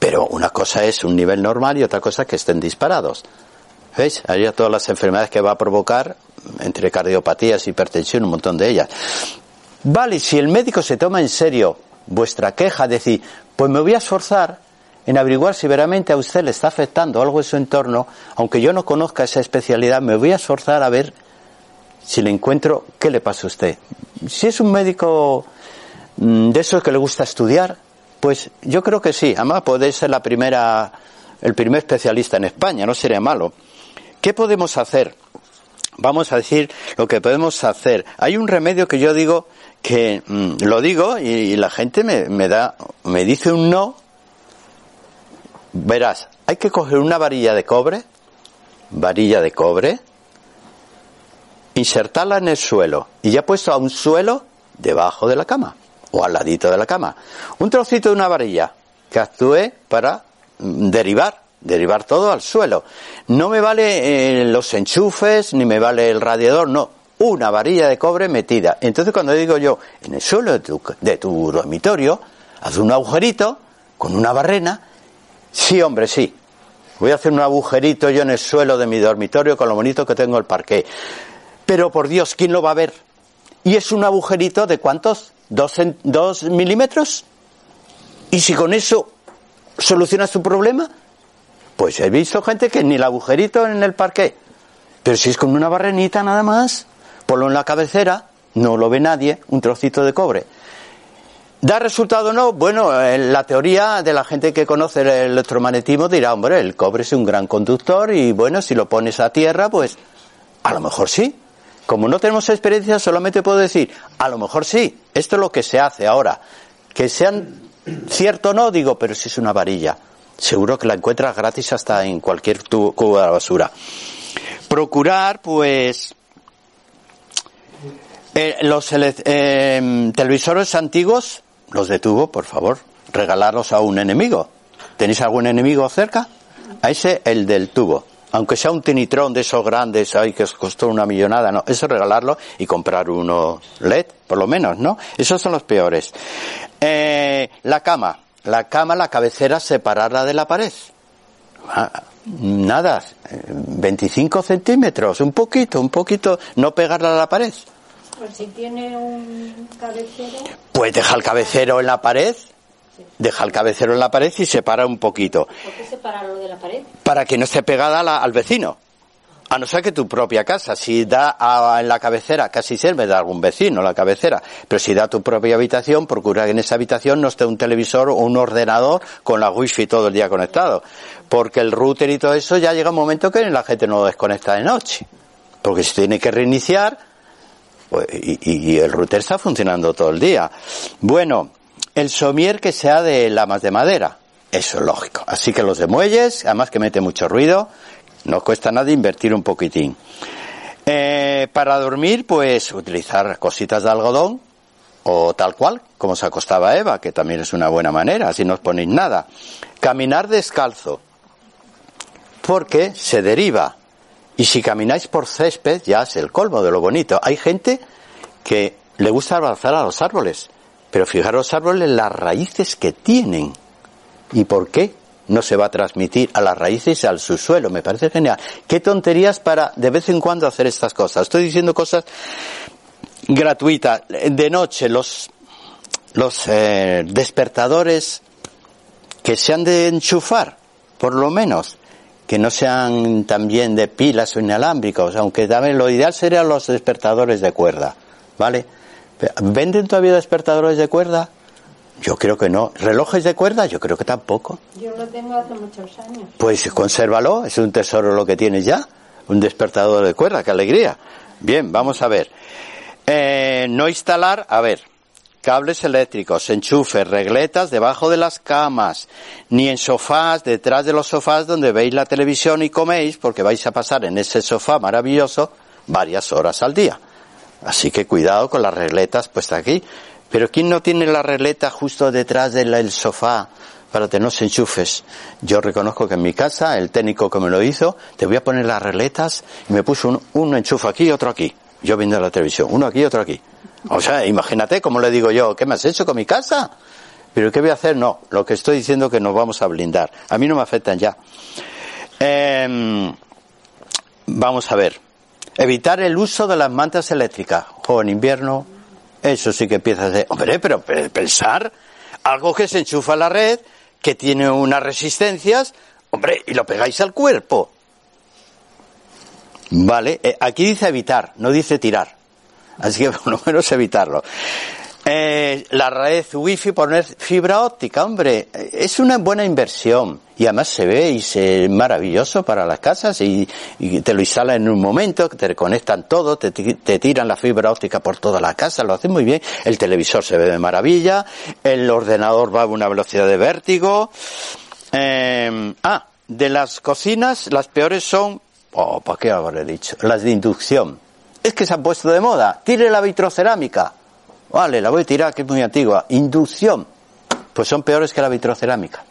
Pero una cosa es un nivel normal y otra cosa es que estén disparados. ¿Veis? Hay todas las enfermedades que va a provocar, entre cardiopatías, hipertensión, un montón de ellas. Vale, si el médico se toma en serio vuestra queja, decir, pues me voy a esforzar en averiguar si veramente a usted le está afectando algo en su entorno, aunque yo no conozca esa especialidad, me voy a esforzar a ver si le encuentro, ¿qué le pasa a usted? Si es un médico mm, de esos que le gusta estudiar, pues yo creo que sí. Además, puede ser la primera, el primer especialista en España, no sería malo. ¿Qué podemos hacer? Vamos a decir lo que podemos hacer. Hay un remedio que yo digo que mm, lo digo y, la gente me, me da, me dice un no. Verás, hay que coger una varilla de cobre, varilla de cobre, insertarla en el suelo y ya puesto a un suelo debajo de la cama o al ladito de la cama. Un trocito de una varilla que actúe para mm, derivar, derivar todo al suelo. No me vale eh, los enchufes ni me vale el radiador, no. Una varilla de cobre metida. Entonces cuando digo yo, en el suelo de tu, de tu dormitorio, haz un agujerito con una barrena. Sí, hombre, sí. Voy a hacer un agujerito yo en el suelo de mi dormitorio con lo bonito que tengo el parqué. Pero por Dios, ¿quién lo va a ver? Y es un agujerito de cuántos? ¿Dos, dos milímetros? ¿Y si con eso solucionas tu problema? Pues he visto gente que ni el agujerito en el parque. Pero si es con una barrenita nada más, ponlo en la cabecera, no lo ve nadie, un trocito de cobre. ¿Da resultado o no? Bueno, la teoría de la gente que conoce el electromagnetismo dirá, hombre, el cobre es un gran conductor y bueno, si lo pones a tierra, pues a lo mejor sí. Como no tenemos experiencia, solamente puedo decir, a lo mejor sí, esto es lo que se hace ahora. Que sean cierto o no, digo, pero si es una varilla, seguro que la encuentras gratis hasta en cualquier cubo de la basura. Procurar, pues, eh, los eh, televisores antiguos, los de tubo, por favor, regalarlos a un enemigo. ¿Tenéis algún enemigo cerca? A ese, el del tubo aunque sea un tinitrón de esos grandes, ay, que os costó una millonada, no, eso regalarlo y comprar uno LED, por lo menos, ¿no? Esos son los peores. Eh, la cama, la cama, la cabecera, separarla de la pared. Ah, nada, 25 centímetros, un poquito, un poquito, no pegarla a la pared. Pues si tiene un cabecero. Pues deja el cabecero en la pared Deja el cabecero en la pared y separa un poquito. ¿Por qué separarlo de la pared? Para que no esté pegada al vecino. A no ser que tu propia casa, si da en la cabecera, casi siempre da algún vecino la cabecera, pero si da tu propia habitación, procura que en esa habitación no esté un televisor o un ordenador con la wifi todo el día conectado. Porque el router y todo eso ya llega un momento que la gente no lo desconecta de noche. Porque se tiene que reiniciar pues, y, y el router está funcionando todo el día. Bueno, el somier que sea de lamas de madera. Eso es lógico. Así que los de muelles, además que mete mucho ruido, no cuesta nada invertir un poquitín. Eh, para dormir, pues utilizar cositas de algodón o tal cual, como se acostaba Eva, que también es una buena manera, así no os ponéis nada. Caminar descalzo, porque se deriva. Y si camináis por césped, ya es el colmo de lo bonito. Hay gente que le gusta abrazar a los árboles. Pero fijaros los árboles las raíces que tienen. ¿Y por qué no se va a transmitir a las raíces y al subsuelo? Me parece genial. Qué tonterías para de vez en cuando hacer estas cosas. Estoy diciendo cosas gratuitas. De noche, los, los eh, despertadores que se han de enchufar, por lo menos, que no sean también de pilas o inalámbricos, aunque también lo ideal serían los despertadores de cuerda, ¿vale? ¿Venden todavía despertadores de cuerda? Yo creo que no. ¿Relojes de cuerda? Yo creo que tampoco. Yo lo tengo hace muchos años. Pues consérvalo, es un tesoro lo que tienes ya. Un despertador de cuerda, qué alegría. Bien, vamos a ver. Eh, no instalar, a ver, cables eléctricos, enchufes, regletas debajo de las camas, ni en sofás, detrás de los sofás donde veis la televisión y coméis, porque vais a pasar en ese sofá maravilloso varias horas al día. Así que cuidado con las regletas puestas aquí. Pero ¿quién no tiene la regleta justo detrás del sofá para tener los enchufes? Yo reconozco que en mi casa, el técnico que me lo hizo, te voy a poner las regletas y me puso un, un enchufe aquí y otro aquí. Yo viendo la televisión, uno aquí y otro aquí. O sea, imagínate cómo le digo yo, ¿qué me has hecho con mi casa? Pero ¿qué voy a hacer? No, lo que estoy diciendo es que nos vamos a blindar. A mí no me afectan ya. Em, vamos a ver. Evitar el uso de las mantas eléctricas. O en invierno, eso sí que empieza a ser, hombre, pero pensar algo que se enchufa a la red, que tiene unas resistencias, hombre, y lo pegáis al cuerpo. Vale, eh, aquí dice evitar, no dice tirar. Así que <laughs> por lo menos evitarlo. Eh, la red wifi poner fibra óptica, hombre, es una buena inversión y además se ve y es maravilloso para las casas y, te lo instalan en un momento, te conectan todo, te, tiran la fibra óptica por toda la casa, lo hacen muy bien, el televisor se ve de maravilla, el ordenador va a una velocidad de vértigo. Eh, ah, de las cocinas las peores son, oh, ¿para qué habré dicho? Las de inducción. Es que se han puesto de moda, tire la vitrocerámica Vale, la voy a tirar, que es muy antigua. Inducción. Pues son peores que la vitrocerámica.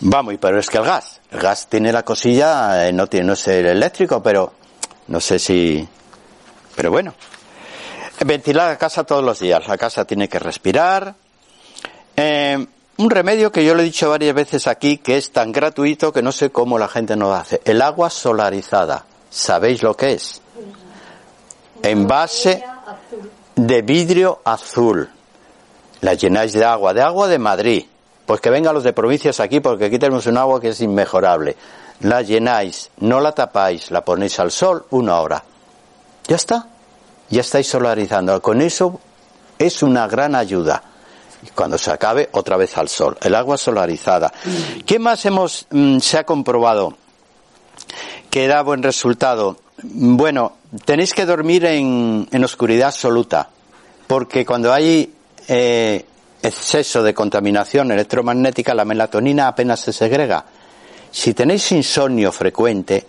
Vamos, pero es que el gas. El gas tiene la cosilla, eh, no tiene, no es el eléctrico, pero no sé si. Pero bueno. Ventilar la casa todos los días. La casa tiene que respirar. Eh, un remedio que yo le he dicho varias veces aquí, que es tan gratuito que no sé cómo la gente no lo hace. El agua solarizada. ¿Sabéis lo que es? En base de vidrio azul. La llenáis de agua, de agua de Madrid. Pues que vengan los de provincias aquí porque aquí tenemos un agua que es inmejorable. La llenáis, no la tapáis, la ponéis al sol una hora. Ya está. Ya estáis solarizando. Con eso es una gran ayuda. Y cuando se acabe, otra vez al sol. El agua solarizada. ¿Qué más hemos, mm, se ha comprobado que da buen resultado? Bueno, tenéis que dormir en, oscuridad absoluta, porque cuando hay eh, exceso de contaminación electromagnética, la melatonina apenas se segrega. Si tenéis insomnio frecuente,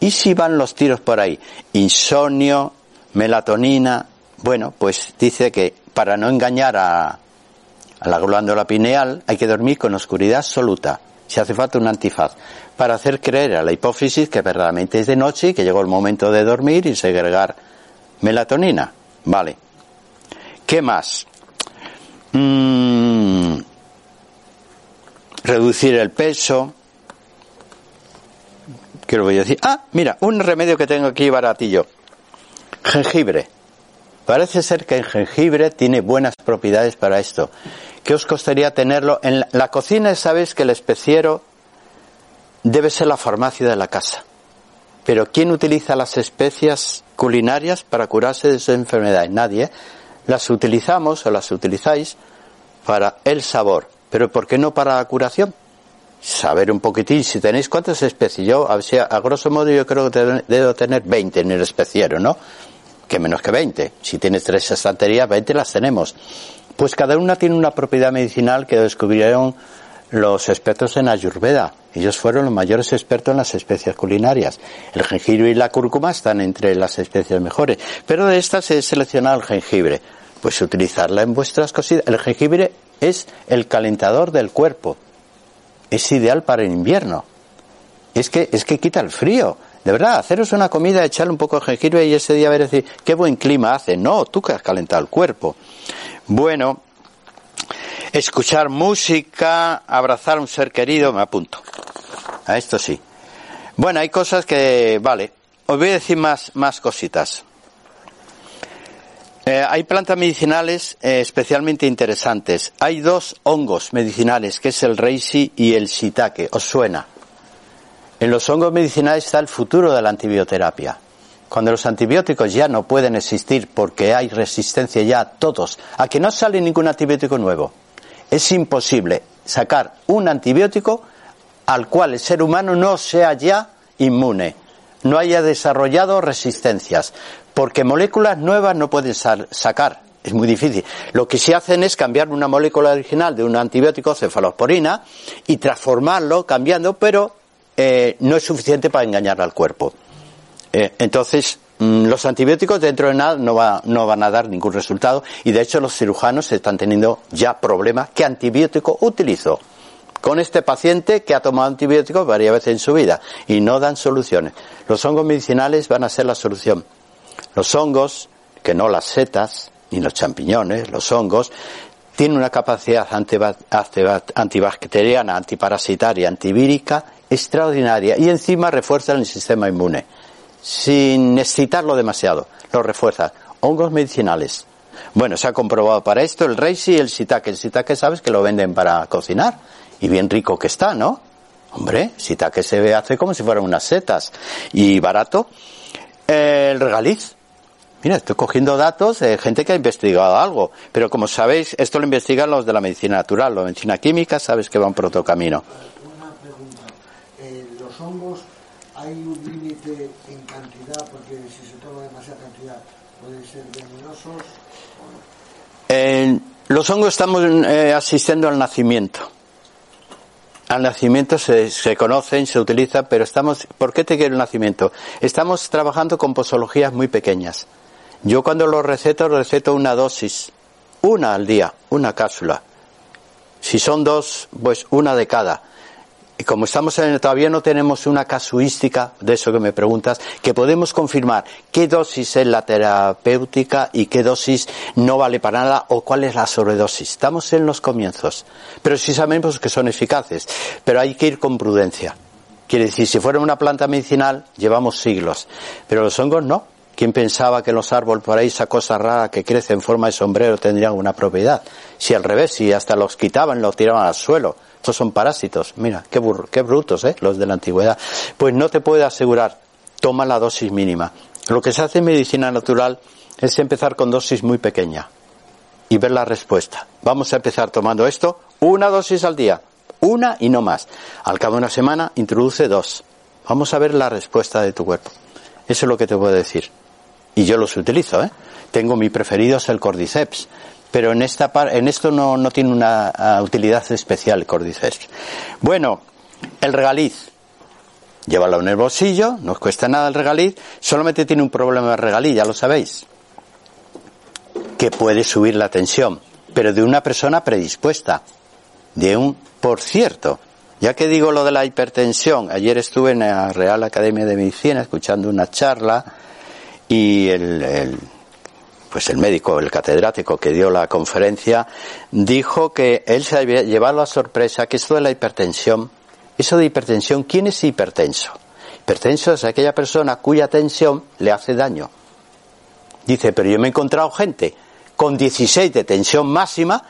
¿y si van los tiros por ahí? Insomnio, melatonina, bueno, pues dice que para no engañar a, a la glándula pineal hay que dormir con oscuridad absoluta. Si hace falta un antifaz para hacer creer a la hipófisis que verdaderamente es de noche y que llegó el momento de dormir y segregar melatonina. Vale. ¿Qué más? Mm, reducir el peso. ¿Qué lo voy a decir? Ah, mira, un remedio que tengo aquí baratillo. Jengibre. Parece ser que el jengibre tiene buenas propiedades para esto. ¿Qué os costaría tenerlo? En la cocina sabéis que el especiero debe ser la farmacia de la casa. Pero ¿quién utiliza las especias culinarias para curarse de sus enfermedades? Nadie. Las utilizamos o las utilizáis para el sabor. Pero ¿por qué no para la curación? Saber un poquitín, si tenéis cuántas especies. Yo, a, a grosso modo, yo creo que debo tener 20 en el especiero, ¿no? Que menos que 20. Si tienes tres estanterías, 20 las tenemos. Pues cada una tiene una propiedad medicinal que descubrieron los expertos en Ayurveda. Ellos fueron los mayores expertos en las especias culinarias. El jengibre y la cúrcuma están entre las especies mejores. Pero de estas he seleccionado el jengibre. Pues utilizarla en vuestras cositas. El jengibre es el calentador del cuerpo. Es ideal para el invierno. Es que, es que quita el frío. De verdad, haceros una comida, echarle un poco de jengibre y ese día ver decir, qué buen clima hace. No, tú que has calentado el cuerpo. Bueno, Escuchar música, abrazar a un ser querido, me apunto. A esto sí. Bueno, hay cosas que, vale, os voy a decir más, más cositas. Eh, hay plantas medicinales eh, especialmente interesantes. Hay dos hongos medicinales, que es el reishi y el shiitake. ¿Os suena? En los hongos medicinales está el futuro de la antibioterapia. Cuando los antibióticos ya no pueden existir porque hay resistencia ya a todos, a que no sale ningún antibiótico nuevo es imposible sacar un antibiótico al cual el ser humano no sea ya inmune. no haya desarrollado resistencias, porque moléculas nuevas no pueden sacar, es muy difícil. Lo que se hacen es cambiar una molécula original de un antibiótico, cefalosporina, y transformarlo, cambiando, pero eh, no es suficiente para engañar al cuerpo. Eh, entonces, mm, los antibióticos dentro de nada no, va, no van a dar ningún resultado y de hecho los cirujanos están teniendo ya problemas. ¿Qué antibiótico utilizo? Con este paciente que ha tomado antibióticos varias veces en su vida y no dan soluciones. Los hongos medicinales van a ser la solución. Los hongos, que no las setas, ni los champiñones, los hongos, tienen una capacidad antibacteriana, antiparasitaria, antivírica extraordinaria y encima refuerzan el sistema inmune sin excitarlo demasiado, lo refuerza. Hongos medicinales. Bueno, se ha comprobado para esto el reishi y el shiitake. El shiitake sabes que lo venden para cocinar y bien rico que está, ¿no? Hombre, shiitake se ve hace como si fueran unas setas y barato. El regaliz. Mira, estoy cogiendo datos de gente que ha investigado algo, pero como sabéis, esto lo investigan los de la medicina natural, la medicina química, sabes que va por otro camino. Una pregunta. Eh, los hongos hay un límite en cantidad, porque si se toma demasiada cantidad pueden ser venenosos. En los hongos estamos eh, asistiendo al nacimiento. Al nacimiento se, se conocen, se utilizan, pero estamos, ¿por qué te quiero el nacimiento? Estamos trabajando con posologías muy pequeñas. Yo cuando lo receto, receto una dosis, una al día, una cápsula. Si son dos, pues una de cada. Y como estamos en, todavía no tenemos una casuística de eso que me preguntas, que podemos confirmar qué dosis es la terapéutica y qué dosis no vale para nada o cuál es la sobredosis. Estamos en los comienzos, pero sí sabemos que son eficaces, pero hay que ir con prudencia. Quiere decir, si fuera una planta medicinal, llevamos siglos, pero los hongos no. ¿Quién pensaba que los árboles por ahí, esa cosa rara que crece en forma de sombrero, tendrían alguna propiedad? Si al revés, si hasta los quitaban, los tiraban al suelo estos son parásitos. Mira, qué, qué brutos, ¿eh? Los de la antigüedad. Pues no te puedo asegurar. Toma la dosis mínima. Lo que se hace en medicina natural es empezar con dosis muy pequeña y ver la respuesta. Vamos a empezar tomando esto, una dosis al día, una y no más. Al cabo de una semana, introduce dos. Vamos a ver la respuesta de tu cuerpo. Eso es lo que te puedo decir. Y yo los utilizo, ¿eh? Tengo mi preferido es el Cordyceps pero en esta en esto no, no tiene una uh, utilidad especial Cordyceps. Bueno, el regaliz. Llévalo en el bolsillo, no os cuesta nada el regaliz, solamente tiene un problema de regaliz, ya lo sabéis, que puede subir la tensión, pero de una persona predispuesta, de un, por cierto, ya que digo lo de la hipertensión, ayer estuve en la Real Academia de Medicina escuchando una charla y el pues el médico, el catedrático que dio la conferencia, dijo que él se había llevado a sorpresa que esto de la hipertensión, eso de hipertensión, ¿quién es hipertenso? Hipertenso es aquella persona cuya tensión le hace daño. Dice, pero yo me he encontrado gente con 16 de tensión máxima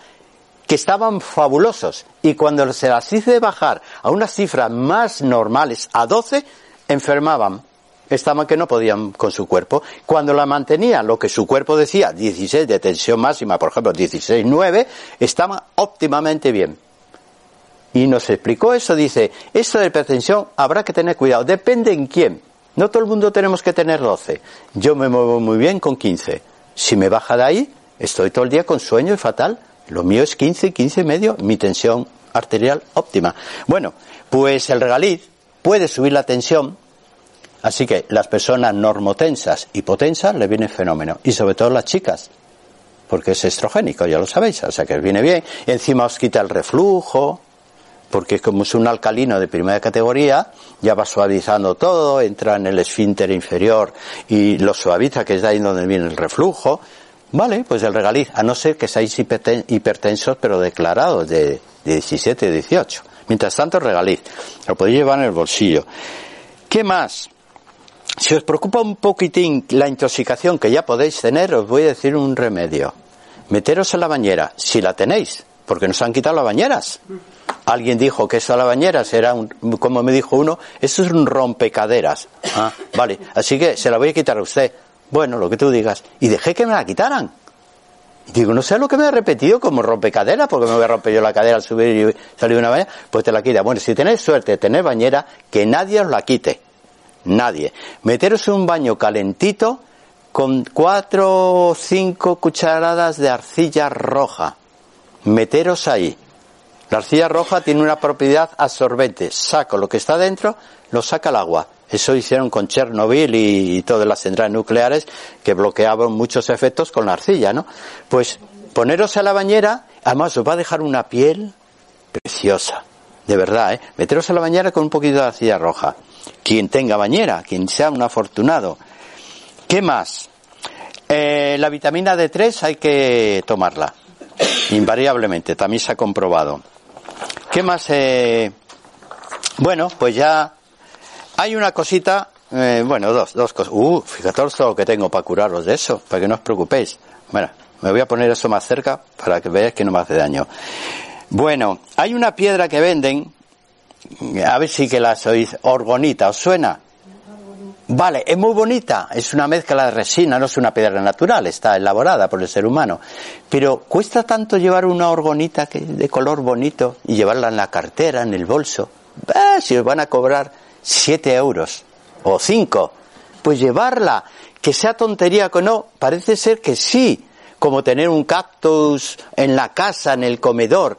que estaban fabulosos y cuando se las hice bajar a unas cifras más normales, a 12, enfermaban estaban que no podían con su cuerpo. Cuando la mantenía lo que su cuerpo decía, 16 de tensión máxima, por ejemplo, 16,9, estaban óptimamente bien. Y nos explicó eso, dice, esto de hipertensión habrá que tener cuidado, depende en quién. No todo el mundo tenemos que tener 12. Yo me muevo muy bien con 15. Si me baja de ahí, estoy todo el día con sueño y fatal. Lo mío es 15, 15 y medio, mi tensión arterial óptima. Bueno, pues el regaliz puede subir la tensión Así que las personas normotensas, hipotensas, le viene fenómeno. Y sobre todo las chicas, porque es estrogénico, ya lo sabéis, o sea que viene bien. Y encima os quita el reflujo, porque como es un alcalino de primera categoría, ya va suavizando todo, entra en el esfínter inferior y lo suaviza, que es de ahí donde viene el reflujo. Vale, pues el regaliz, a no ser que seáis hipertensos, pero declarados de, de 17, 18. Mientras tanto, el regaliz, lo podéis llevar en el bolsillo. ¿Qué más? Si os preocupa un poquitín la intoxicación que ya podéis tener, os voy a decir un remedio. Meteros en la bañera, si la tenéis, porque nos han quitado las bañeras. Alguien dijo que eso de las bañeras era un, como me dijo uno, eso es un rompecaderas. Ah, vale, así que se la voy a quitar a usted. Bueno, lo que tú digas. Y dejé que me la quitaran. Digo, no sé lo que me ha repetido como rompecaderas, porque me voy a romper yo la cadera al subir y salir de una bañera, pues te la quita. Bueno, si tenéis suerte de tener bañera, que nadie os la quite Nadie. Meteros en un baño calentito con cuatro o cinco cucharadas de arcilla roja. Meteros ahí. La arcilla roja tiene una propiedad absorbente. Saco lo que está dentro, lo saca el agua. Eso hicieron con Chernobyl y, todas las centrales nucleares que bloqueaban muchos efectos con la arcilla, ¿no? Pues poneros a la bañera, además os va a dejar una piel preciosa. De verdad, ¿eh? Meteros a la bañera con un poquito de arcilla roja. Quien tenga bañera, quien sea un afortunado. ¿Qué más? Eh, la vitamina D3 hay que tomarla. Invariablemente, también se ha comprobado. ¿Qué más? Eh? Bueno, pues ya hay una cosita, eh, bueno, dos, dos cosas. Uh, fíjate todo lo que tengo para curaros de eso, para que no os preocupéis. Bueno, me voy a poner eso más cerca para que veáis que no me hace daño. Bueno, hay una piedra que venden, a ver si que la sois, orgonita, ¿os suena? Vale, es muy bonita, es una mezcla de resina, no es una piedra natural, está elaborada por el ser humano. Pero cuesta tanto llevar una orgonita que, de color bonito y llevarla en la cartera, en el bolso. si os van a cobrar siete euros o cinco, pues llevarla, que sea tontería que no, parece ser que sí, como tener un cactus en la casa, en el comedor.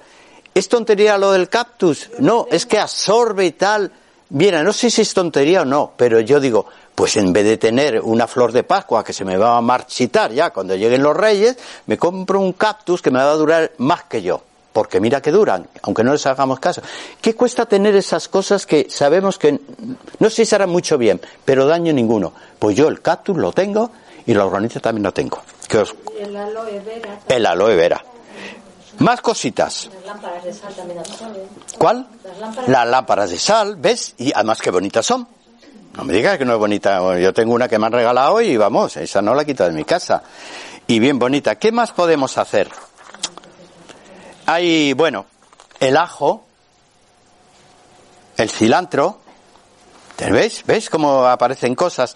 ¿Es tontería lo del cactus? No, es que absorbe y tal. Bien, no sé si es tontería o no, pero yo digo, pues en vez de tener una flor de Pascua que se me va a marchitar ya cuando lleguen los reyes, me compro un cactus que me va a durar más que yo porque mira que duran, aunque no les hagamos caso. ¿Qué cuesta tener esas cosas que sabemos que no sé si harán mucho bien, pero daño ninguno? Pues yo el cactus lo tengo y la organita también lo tengo. El aloe vera. El aloe vera. Más cositas. ¿Cuál? Las lámparas. De sal, ¿ves? Y además qué bonitas son. No me digas que no es bonita. Yo tengo una que me han regalado y vamos, esa no la quito de mi casa. Y bien bonita. ¿Qué más podemos hacer? Hay, bueno, el ajo, el cilantro, ¿ves? ¿Ves cómo aparecen cosas?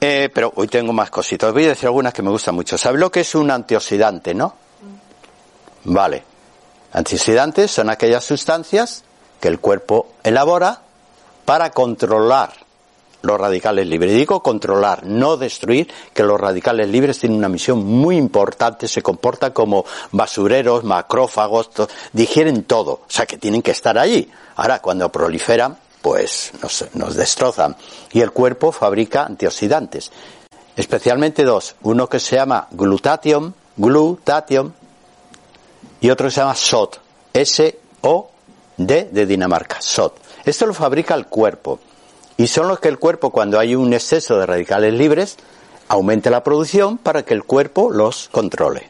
Eh, pero hoy tengo más cositas. Voy a decir algunas que me gustan mucho. ¿Sabe lo que es un antioxidante, no? Vale. Antioxidantes son aquellas sustancias que el cuerpo elabora para controlar los radicales libres. Digo controlar, no destruir, que los radicales libres tienen una misión muy importante, se comportan como basureros, macrófagos, digieren todo, o sea que tienen que estar allí. Ahora, cuando proliferan, pues nos, nos destrozan. Y el cuerpo fabrica antioxidantes, especialmente dos, uno que se llama glutatión, glutatión, y otro se llama SOT, S-O-D de Dinamarca, SOT. Esto lo fabrica el cuerpo y son los que el cuerpo, cuando hay un exceso de radicales libres, aumente la producción para que el cuerpo los controle.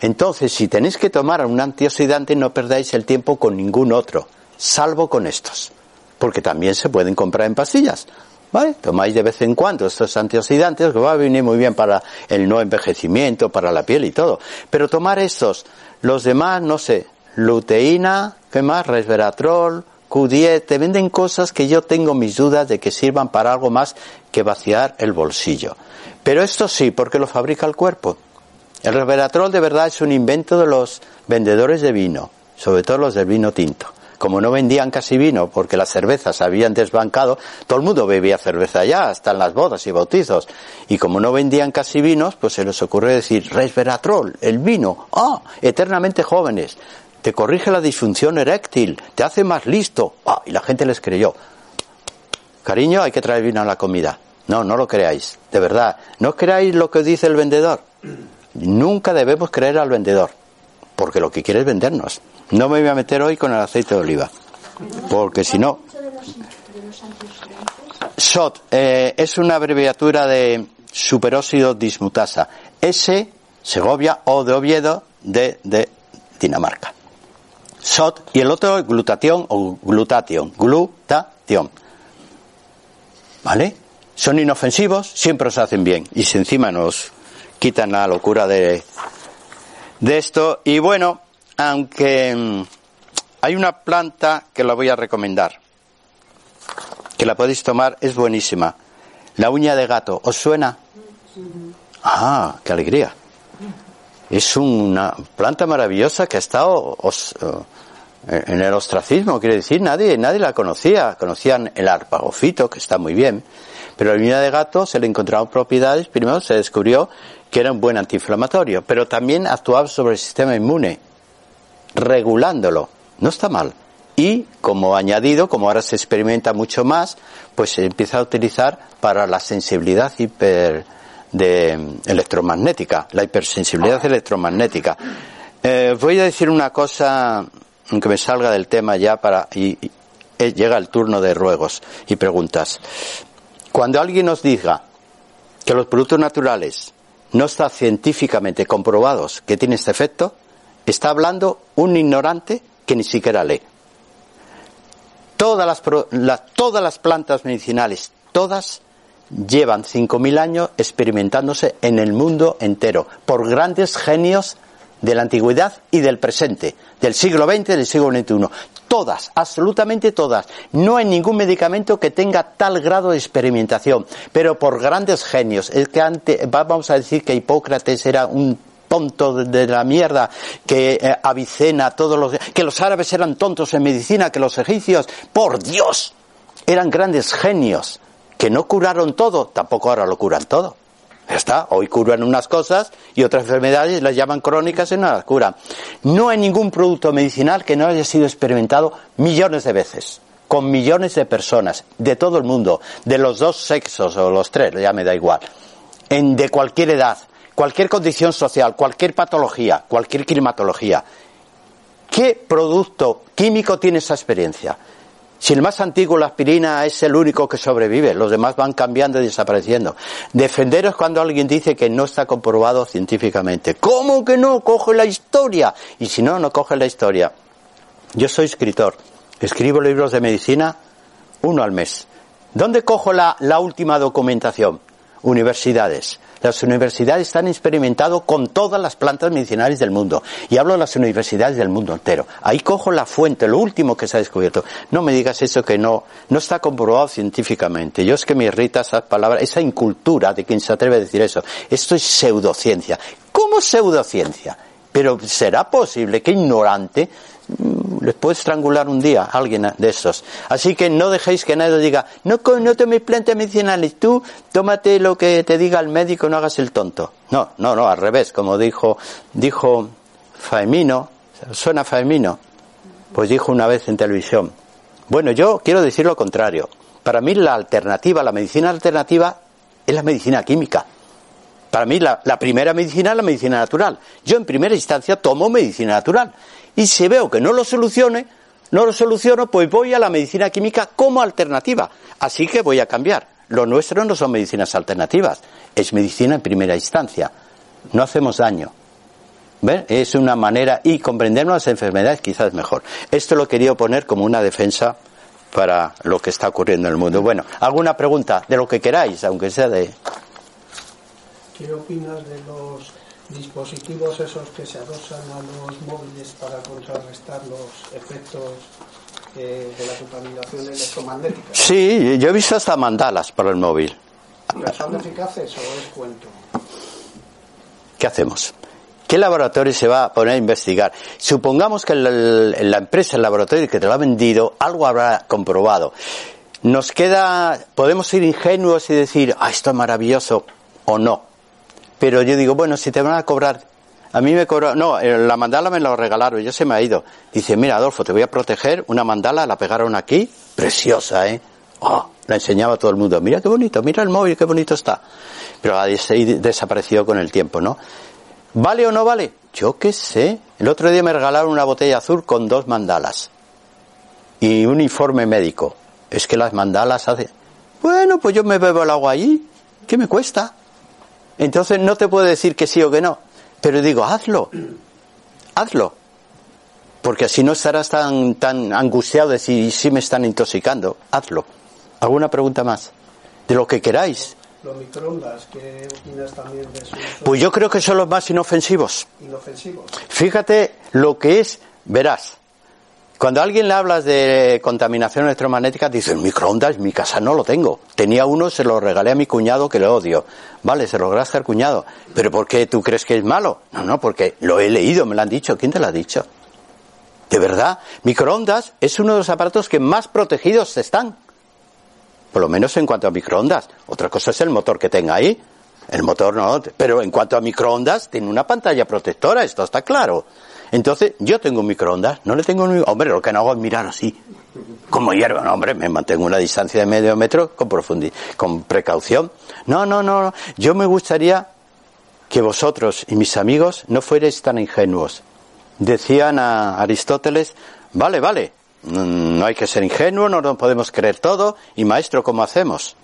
Entonces, si tenéis que tomar un antioxidante, no perdáis el tiempo con ningún otro, salvo con estos, porque también se pueden comprar en pastillas. ¿Vale? Tomáis de vez en cuando estos antioxidantes que va a venir muy bien para el no envejecimiento, para la piel y todo. Pero tomar estos, los demás, no sé, luteína, ¿qué más? Resveratrol, Q10, te venden cosas que yo tengo mis dudas de que sirvan para algo más que vaciar el bolsillo. Pero esto sí, porque lo fabrica el cuerpo. El resveratrol de verdad es un invento de los vendedores de vino, sobre todo los del vino tinto. Como no vendían casi vino porque las cervezas habían desbancado, todo el mundo bebía cerveza ya, hasta en las bodas y bautizos. Y como no vendían casi vinos, pues se les ocurrió decir resveratrol, el vino, ah, eternamente jóvenes te corrige la disfunción eréctil, te hace más listo. Ah, y la gente les creyó. Cariño, hay que traer vino a la comida. No, no lo creáis, de verdad. No creáis lo que dice el vendedor. Nunca debemos creer al vendedor, porque lo que quiere es vendernos. No me voy a meter hoy con el aceite de oliva, porque si no... SOT eh, es una abreviatura de superóxido dismutasa. S, Segovia, O de Oviedo, D de Dinamarca. SOT y el otro glutatión o glutatión, glutatión. ¿Vale? Son inofensivos, siempre os hacen bien y si encima nos quitan la locura de, de esto. Y bueno, aunque mm, hay una planta que la voy a recomendar, que la podéis tomar, es buenísima. La uña de gato, ¿os suena? Ah, qué alegría. Es una planta maravillosa que ha estado en el ostracismo, quiere decir, nadie, nadie la conocía. Conocían el arpagofito, que está muy bien, pero la viña de gato se le encontraron propiedades, primero se descubrió que era un buen antiinflamatorio, pero también actuaba sobre el sistema inmune, regulándolo. No está mal. Y como añadido, como ahora se experimenta mucho más, pues se empieza a utilizar para la sensibilidad hiper de electromagnética, la hipersensibilidad electromagnética. Eh, voy a decir una cosa, aunque me salga del tema ya para y, eh, llega el turno de ruegos y preguntas. Cuando alguien nos diga que los productos naturales no están científicamente comprobados que tienen este efecto, está hablando un ignorante que ni siquiera lee. Todas las, plantas medicinales, todas llevan 5.000 años experimentándose en el mundo entero por grandes genios de la antigüedad y del presente, del siglo XX y del siglo XXI. Todas, absolutamente todas. No hay ningún medicamento que tenga tal grado de experimentación, pero por grandes genios. Es que antes, vamos a decir que Hipócrates era un tonto de la mierda, que eh, Avicena, todos los, que los árabes eran tontos en medicina, que los egipcios, por Dios, eran grandes genios, que no curaron todo, tampoco ahora lo curan todo. Ya está, hoy curan unas cosas y otras enfermedades las llaman crónicas y no las curan. No hay ningún producto medicinal que no haya sido experimentado millones de veces, con millones de personas, de todo el mundo, de los dos sexos o los tres, ya me da igual, en, de cualquier edad, cualquier condición social, cualquier patología, cualquier climatología. ¿Qué producto químico tiene esa experiencia? Si el más antiguo, la aspirina, es el único que sobrevive, los demás van cambiando y desapareciendo. Defenderos cuando alguien dice que no está comprobado científicamente. ¿Cómo que no? Coge la historia. Y si no, no coge la historia. Yo soy escritor. Escribo libros de medicina uno al mes. ¿Dónde cojo la, la última documentación? Universidades. Las universidades están experimentando con todas las plantas medicinales del mundo. Y hablo de las universidades del mundo entero. Ahí cojo la fuente, lo último que se ha descubierto. No me digas eso que no, no está comprobado científicamente. Yo es que me irrita esas palabras, esa incultura de quien se atreve a decir eso. Esto es pseudociencia. ¿Cómo pseudociencia? Pero será posible que ignorante les puede estrangular un día a alguien de esos. Así que no dejéis que nadie diga, no, no tomes plantas medicinales, tú tómate lo que te diga el médico, no hagas el tonto. No, no, no, al revés, como dijo, dijo Faemino, suena Faemino, pues dijo una vez en televisión. Bueno, yo quiero decir lo contrario. Para mí la alternativa, la medicina alternativa es la medicina química. Para mí la, la primera medicina es la medicina natural. Yo en primera instancia tomo medicina natural y si veo que no lo solucione, no lo soluciono, pues voy a la medicina química como alternativa. Así que voy a cambiar. Lo nuestro no son medicinas alternativas, es medicina en primera instancia. No hacemos daño. ¿Ven? Es una manera, y comprender las enfermedades quizás mejor. Esto lo quería poner como una defensa para lo que está ocurriendo en el mundo. Bueno, alguna pregunta de lo que queráis, aunque sea de. ¿Qué opinas de los dispositivos esos que se adosan a los móviles para contrarrestar los efectos eh, de la contaminación electromagnética. Sí, yo he visto hasta mandalas para el móvil. ¿Son eficaces o es cuento? ¿Qué hacemos? ¿Qué laboratorio se va a poner a investigar? Supongamos que la, la empresa, el laboratorio que te lo ha vendido, algo habrá comprobado. Nos queda, podemos ser ingenuos y decir, ah, esto es maravilloso, o no pero yo digo, bueno, si te van a cobrar, a mí me cobró, no, eh, la mandala me la regalaron, yo se me ha ido. Dice, mira Adolfo, te voy a proteger, una mandala, la pegaron aquí, preciosa, ¿eh? Oh, la enseñaba a todo el mundo, mira qué bonito, mira el móvil, qué bonito está. Pero ha desaparecido con el tiempo, ¿no? ¿Vale o no vale? Yo qué sé. El otro día me regalaron una botella azul con dos mandalas y un informe médico. Es que las mandalas hacen... Bueno, pues yo me bebo el agua allí. ¿Qué me cuesta? Entonces no te puedo decir que sí o que no, pero digo, hazlo, hazlo, porque así no estarás tan, tan angustiado de si, si me están intoxicando, hazlo. ¿Alguna pregunta más? De lo que queráis. ¿Los microondas, qué opinas también de eso? Pues yo creo que son los más inofensivos. Inofensivos. Fíjate lo que es, verás, cuando alguien le hablas de contaminación electromagnética, dice, microondas, mi casa no lo tengo. Tenía uno, se lo regalé a mi cuñado que lo odio. Vale, se lo regalaste al cuñado. ¿Pero por qué tú crees que es malo? No, no, porque lo he leído, me lo han dicho. ¿Quién te lo ha dicho? De verdad, microondas es uno de los aparatos que más protegidos están. Por lo menos en cuanto a microondas. Otra cosa es el motor que tenga ahí. El motor no, pero en cuanto a microondas tiene una pantalla protectora, esto está claro. Entonces, yo tengo un microondas, no le tengo un... Hombre, lo que no hago es mirar así, como hierba, no, hombre, me mantengo una distancia de medio metro con profundidad, con precaución. No, no, no, yo me gustaría que vosotros y mis amigos no fuerais tan ingenuos. Decían a Aristóteles, vale, vale, mm, no hay que ser ingenuo, no nos podemos creer todo, y maestro, ¿cómo hacemos?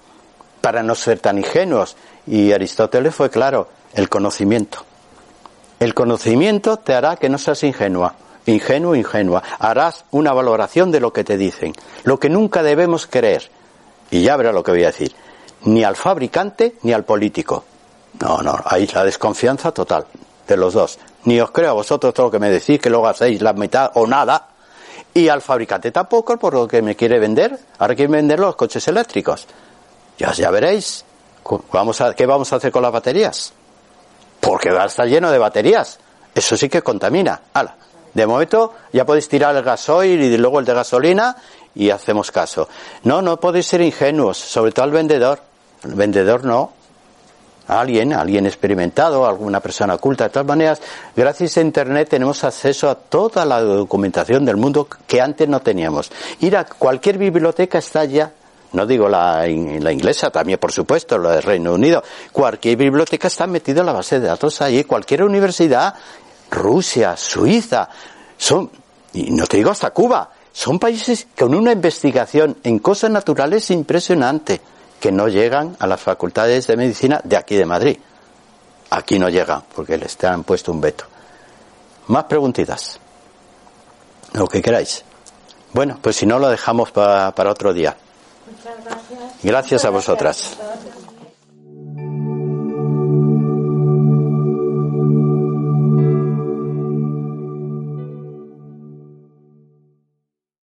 Para no ser tan ingenuos. Y Aristóteles fue claro, el conocimiento. El conocimiento te hará que no seas ingenua, ingenuo, ingenua. Harás una valoración de lo que te dicen. Lo que nunca debemos creer, y ya verá lo que voy a decir, ni al fabricante ni al político. No, no, ahí la desconfianza total de los dos. Ni os creo a vosotros todo lo que me decís, que luego hacéis la mitad o nada. Y al fabricante tampoco, por lo que me quiere vender. Ahora quiere vender los coches eléctricos. Ya, ya veréis. ¿Qué vamos a hacer con las baterías? Porque va lleno de baterías. Eso sí que contamina. Hala. De momento ya podéis tirar el gasoil y luego el de gasolina y hacemos caso. No, no podéis ser ingenuos, sobre todo el vendedor. El vendedor no. Alguien, alguien experimentado, alguna persona oculta. De todas maneras, gracias a Internet tenemos acceso a toda la documentación del mundo que antes no teníamos. Ir a cualquier biblioteca está ya no digo la, la inglesa, también por supuesto, la del Reino Unido. Cualquier biblioteca está metida en la base de datos allí, cualquier universidad, Rusia, Suiza, son, y no te digo hasta Cuba, son países con una investigación en cosas naturales impresionante, que no llegan a las facultades de medicina de aquí de Madrid. Aquí no llegan, porque les han puesto un veto. Más preguntitas. Lo que queráis. Bueno, pues si no lo dejamos para otro día. Muchas gracias. Gracias a vosotras.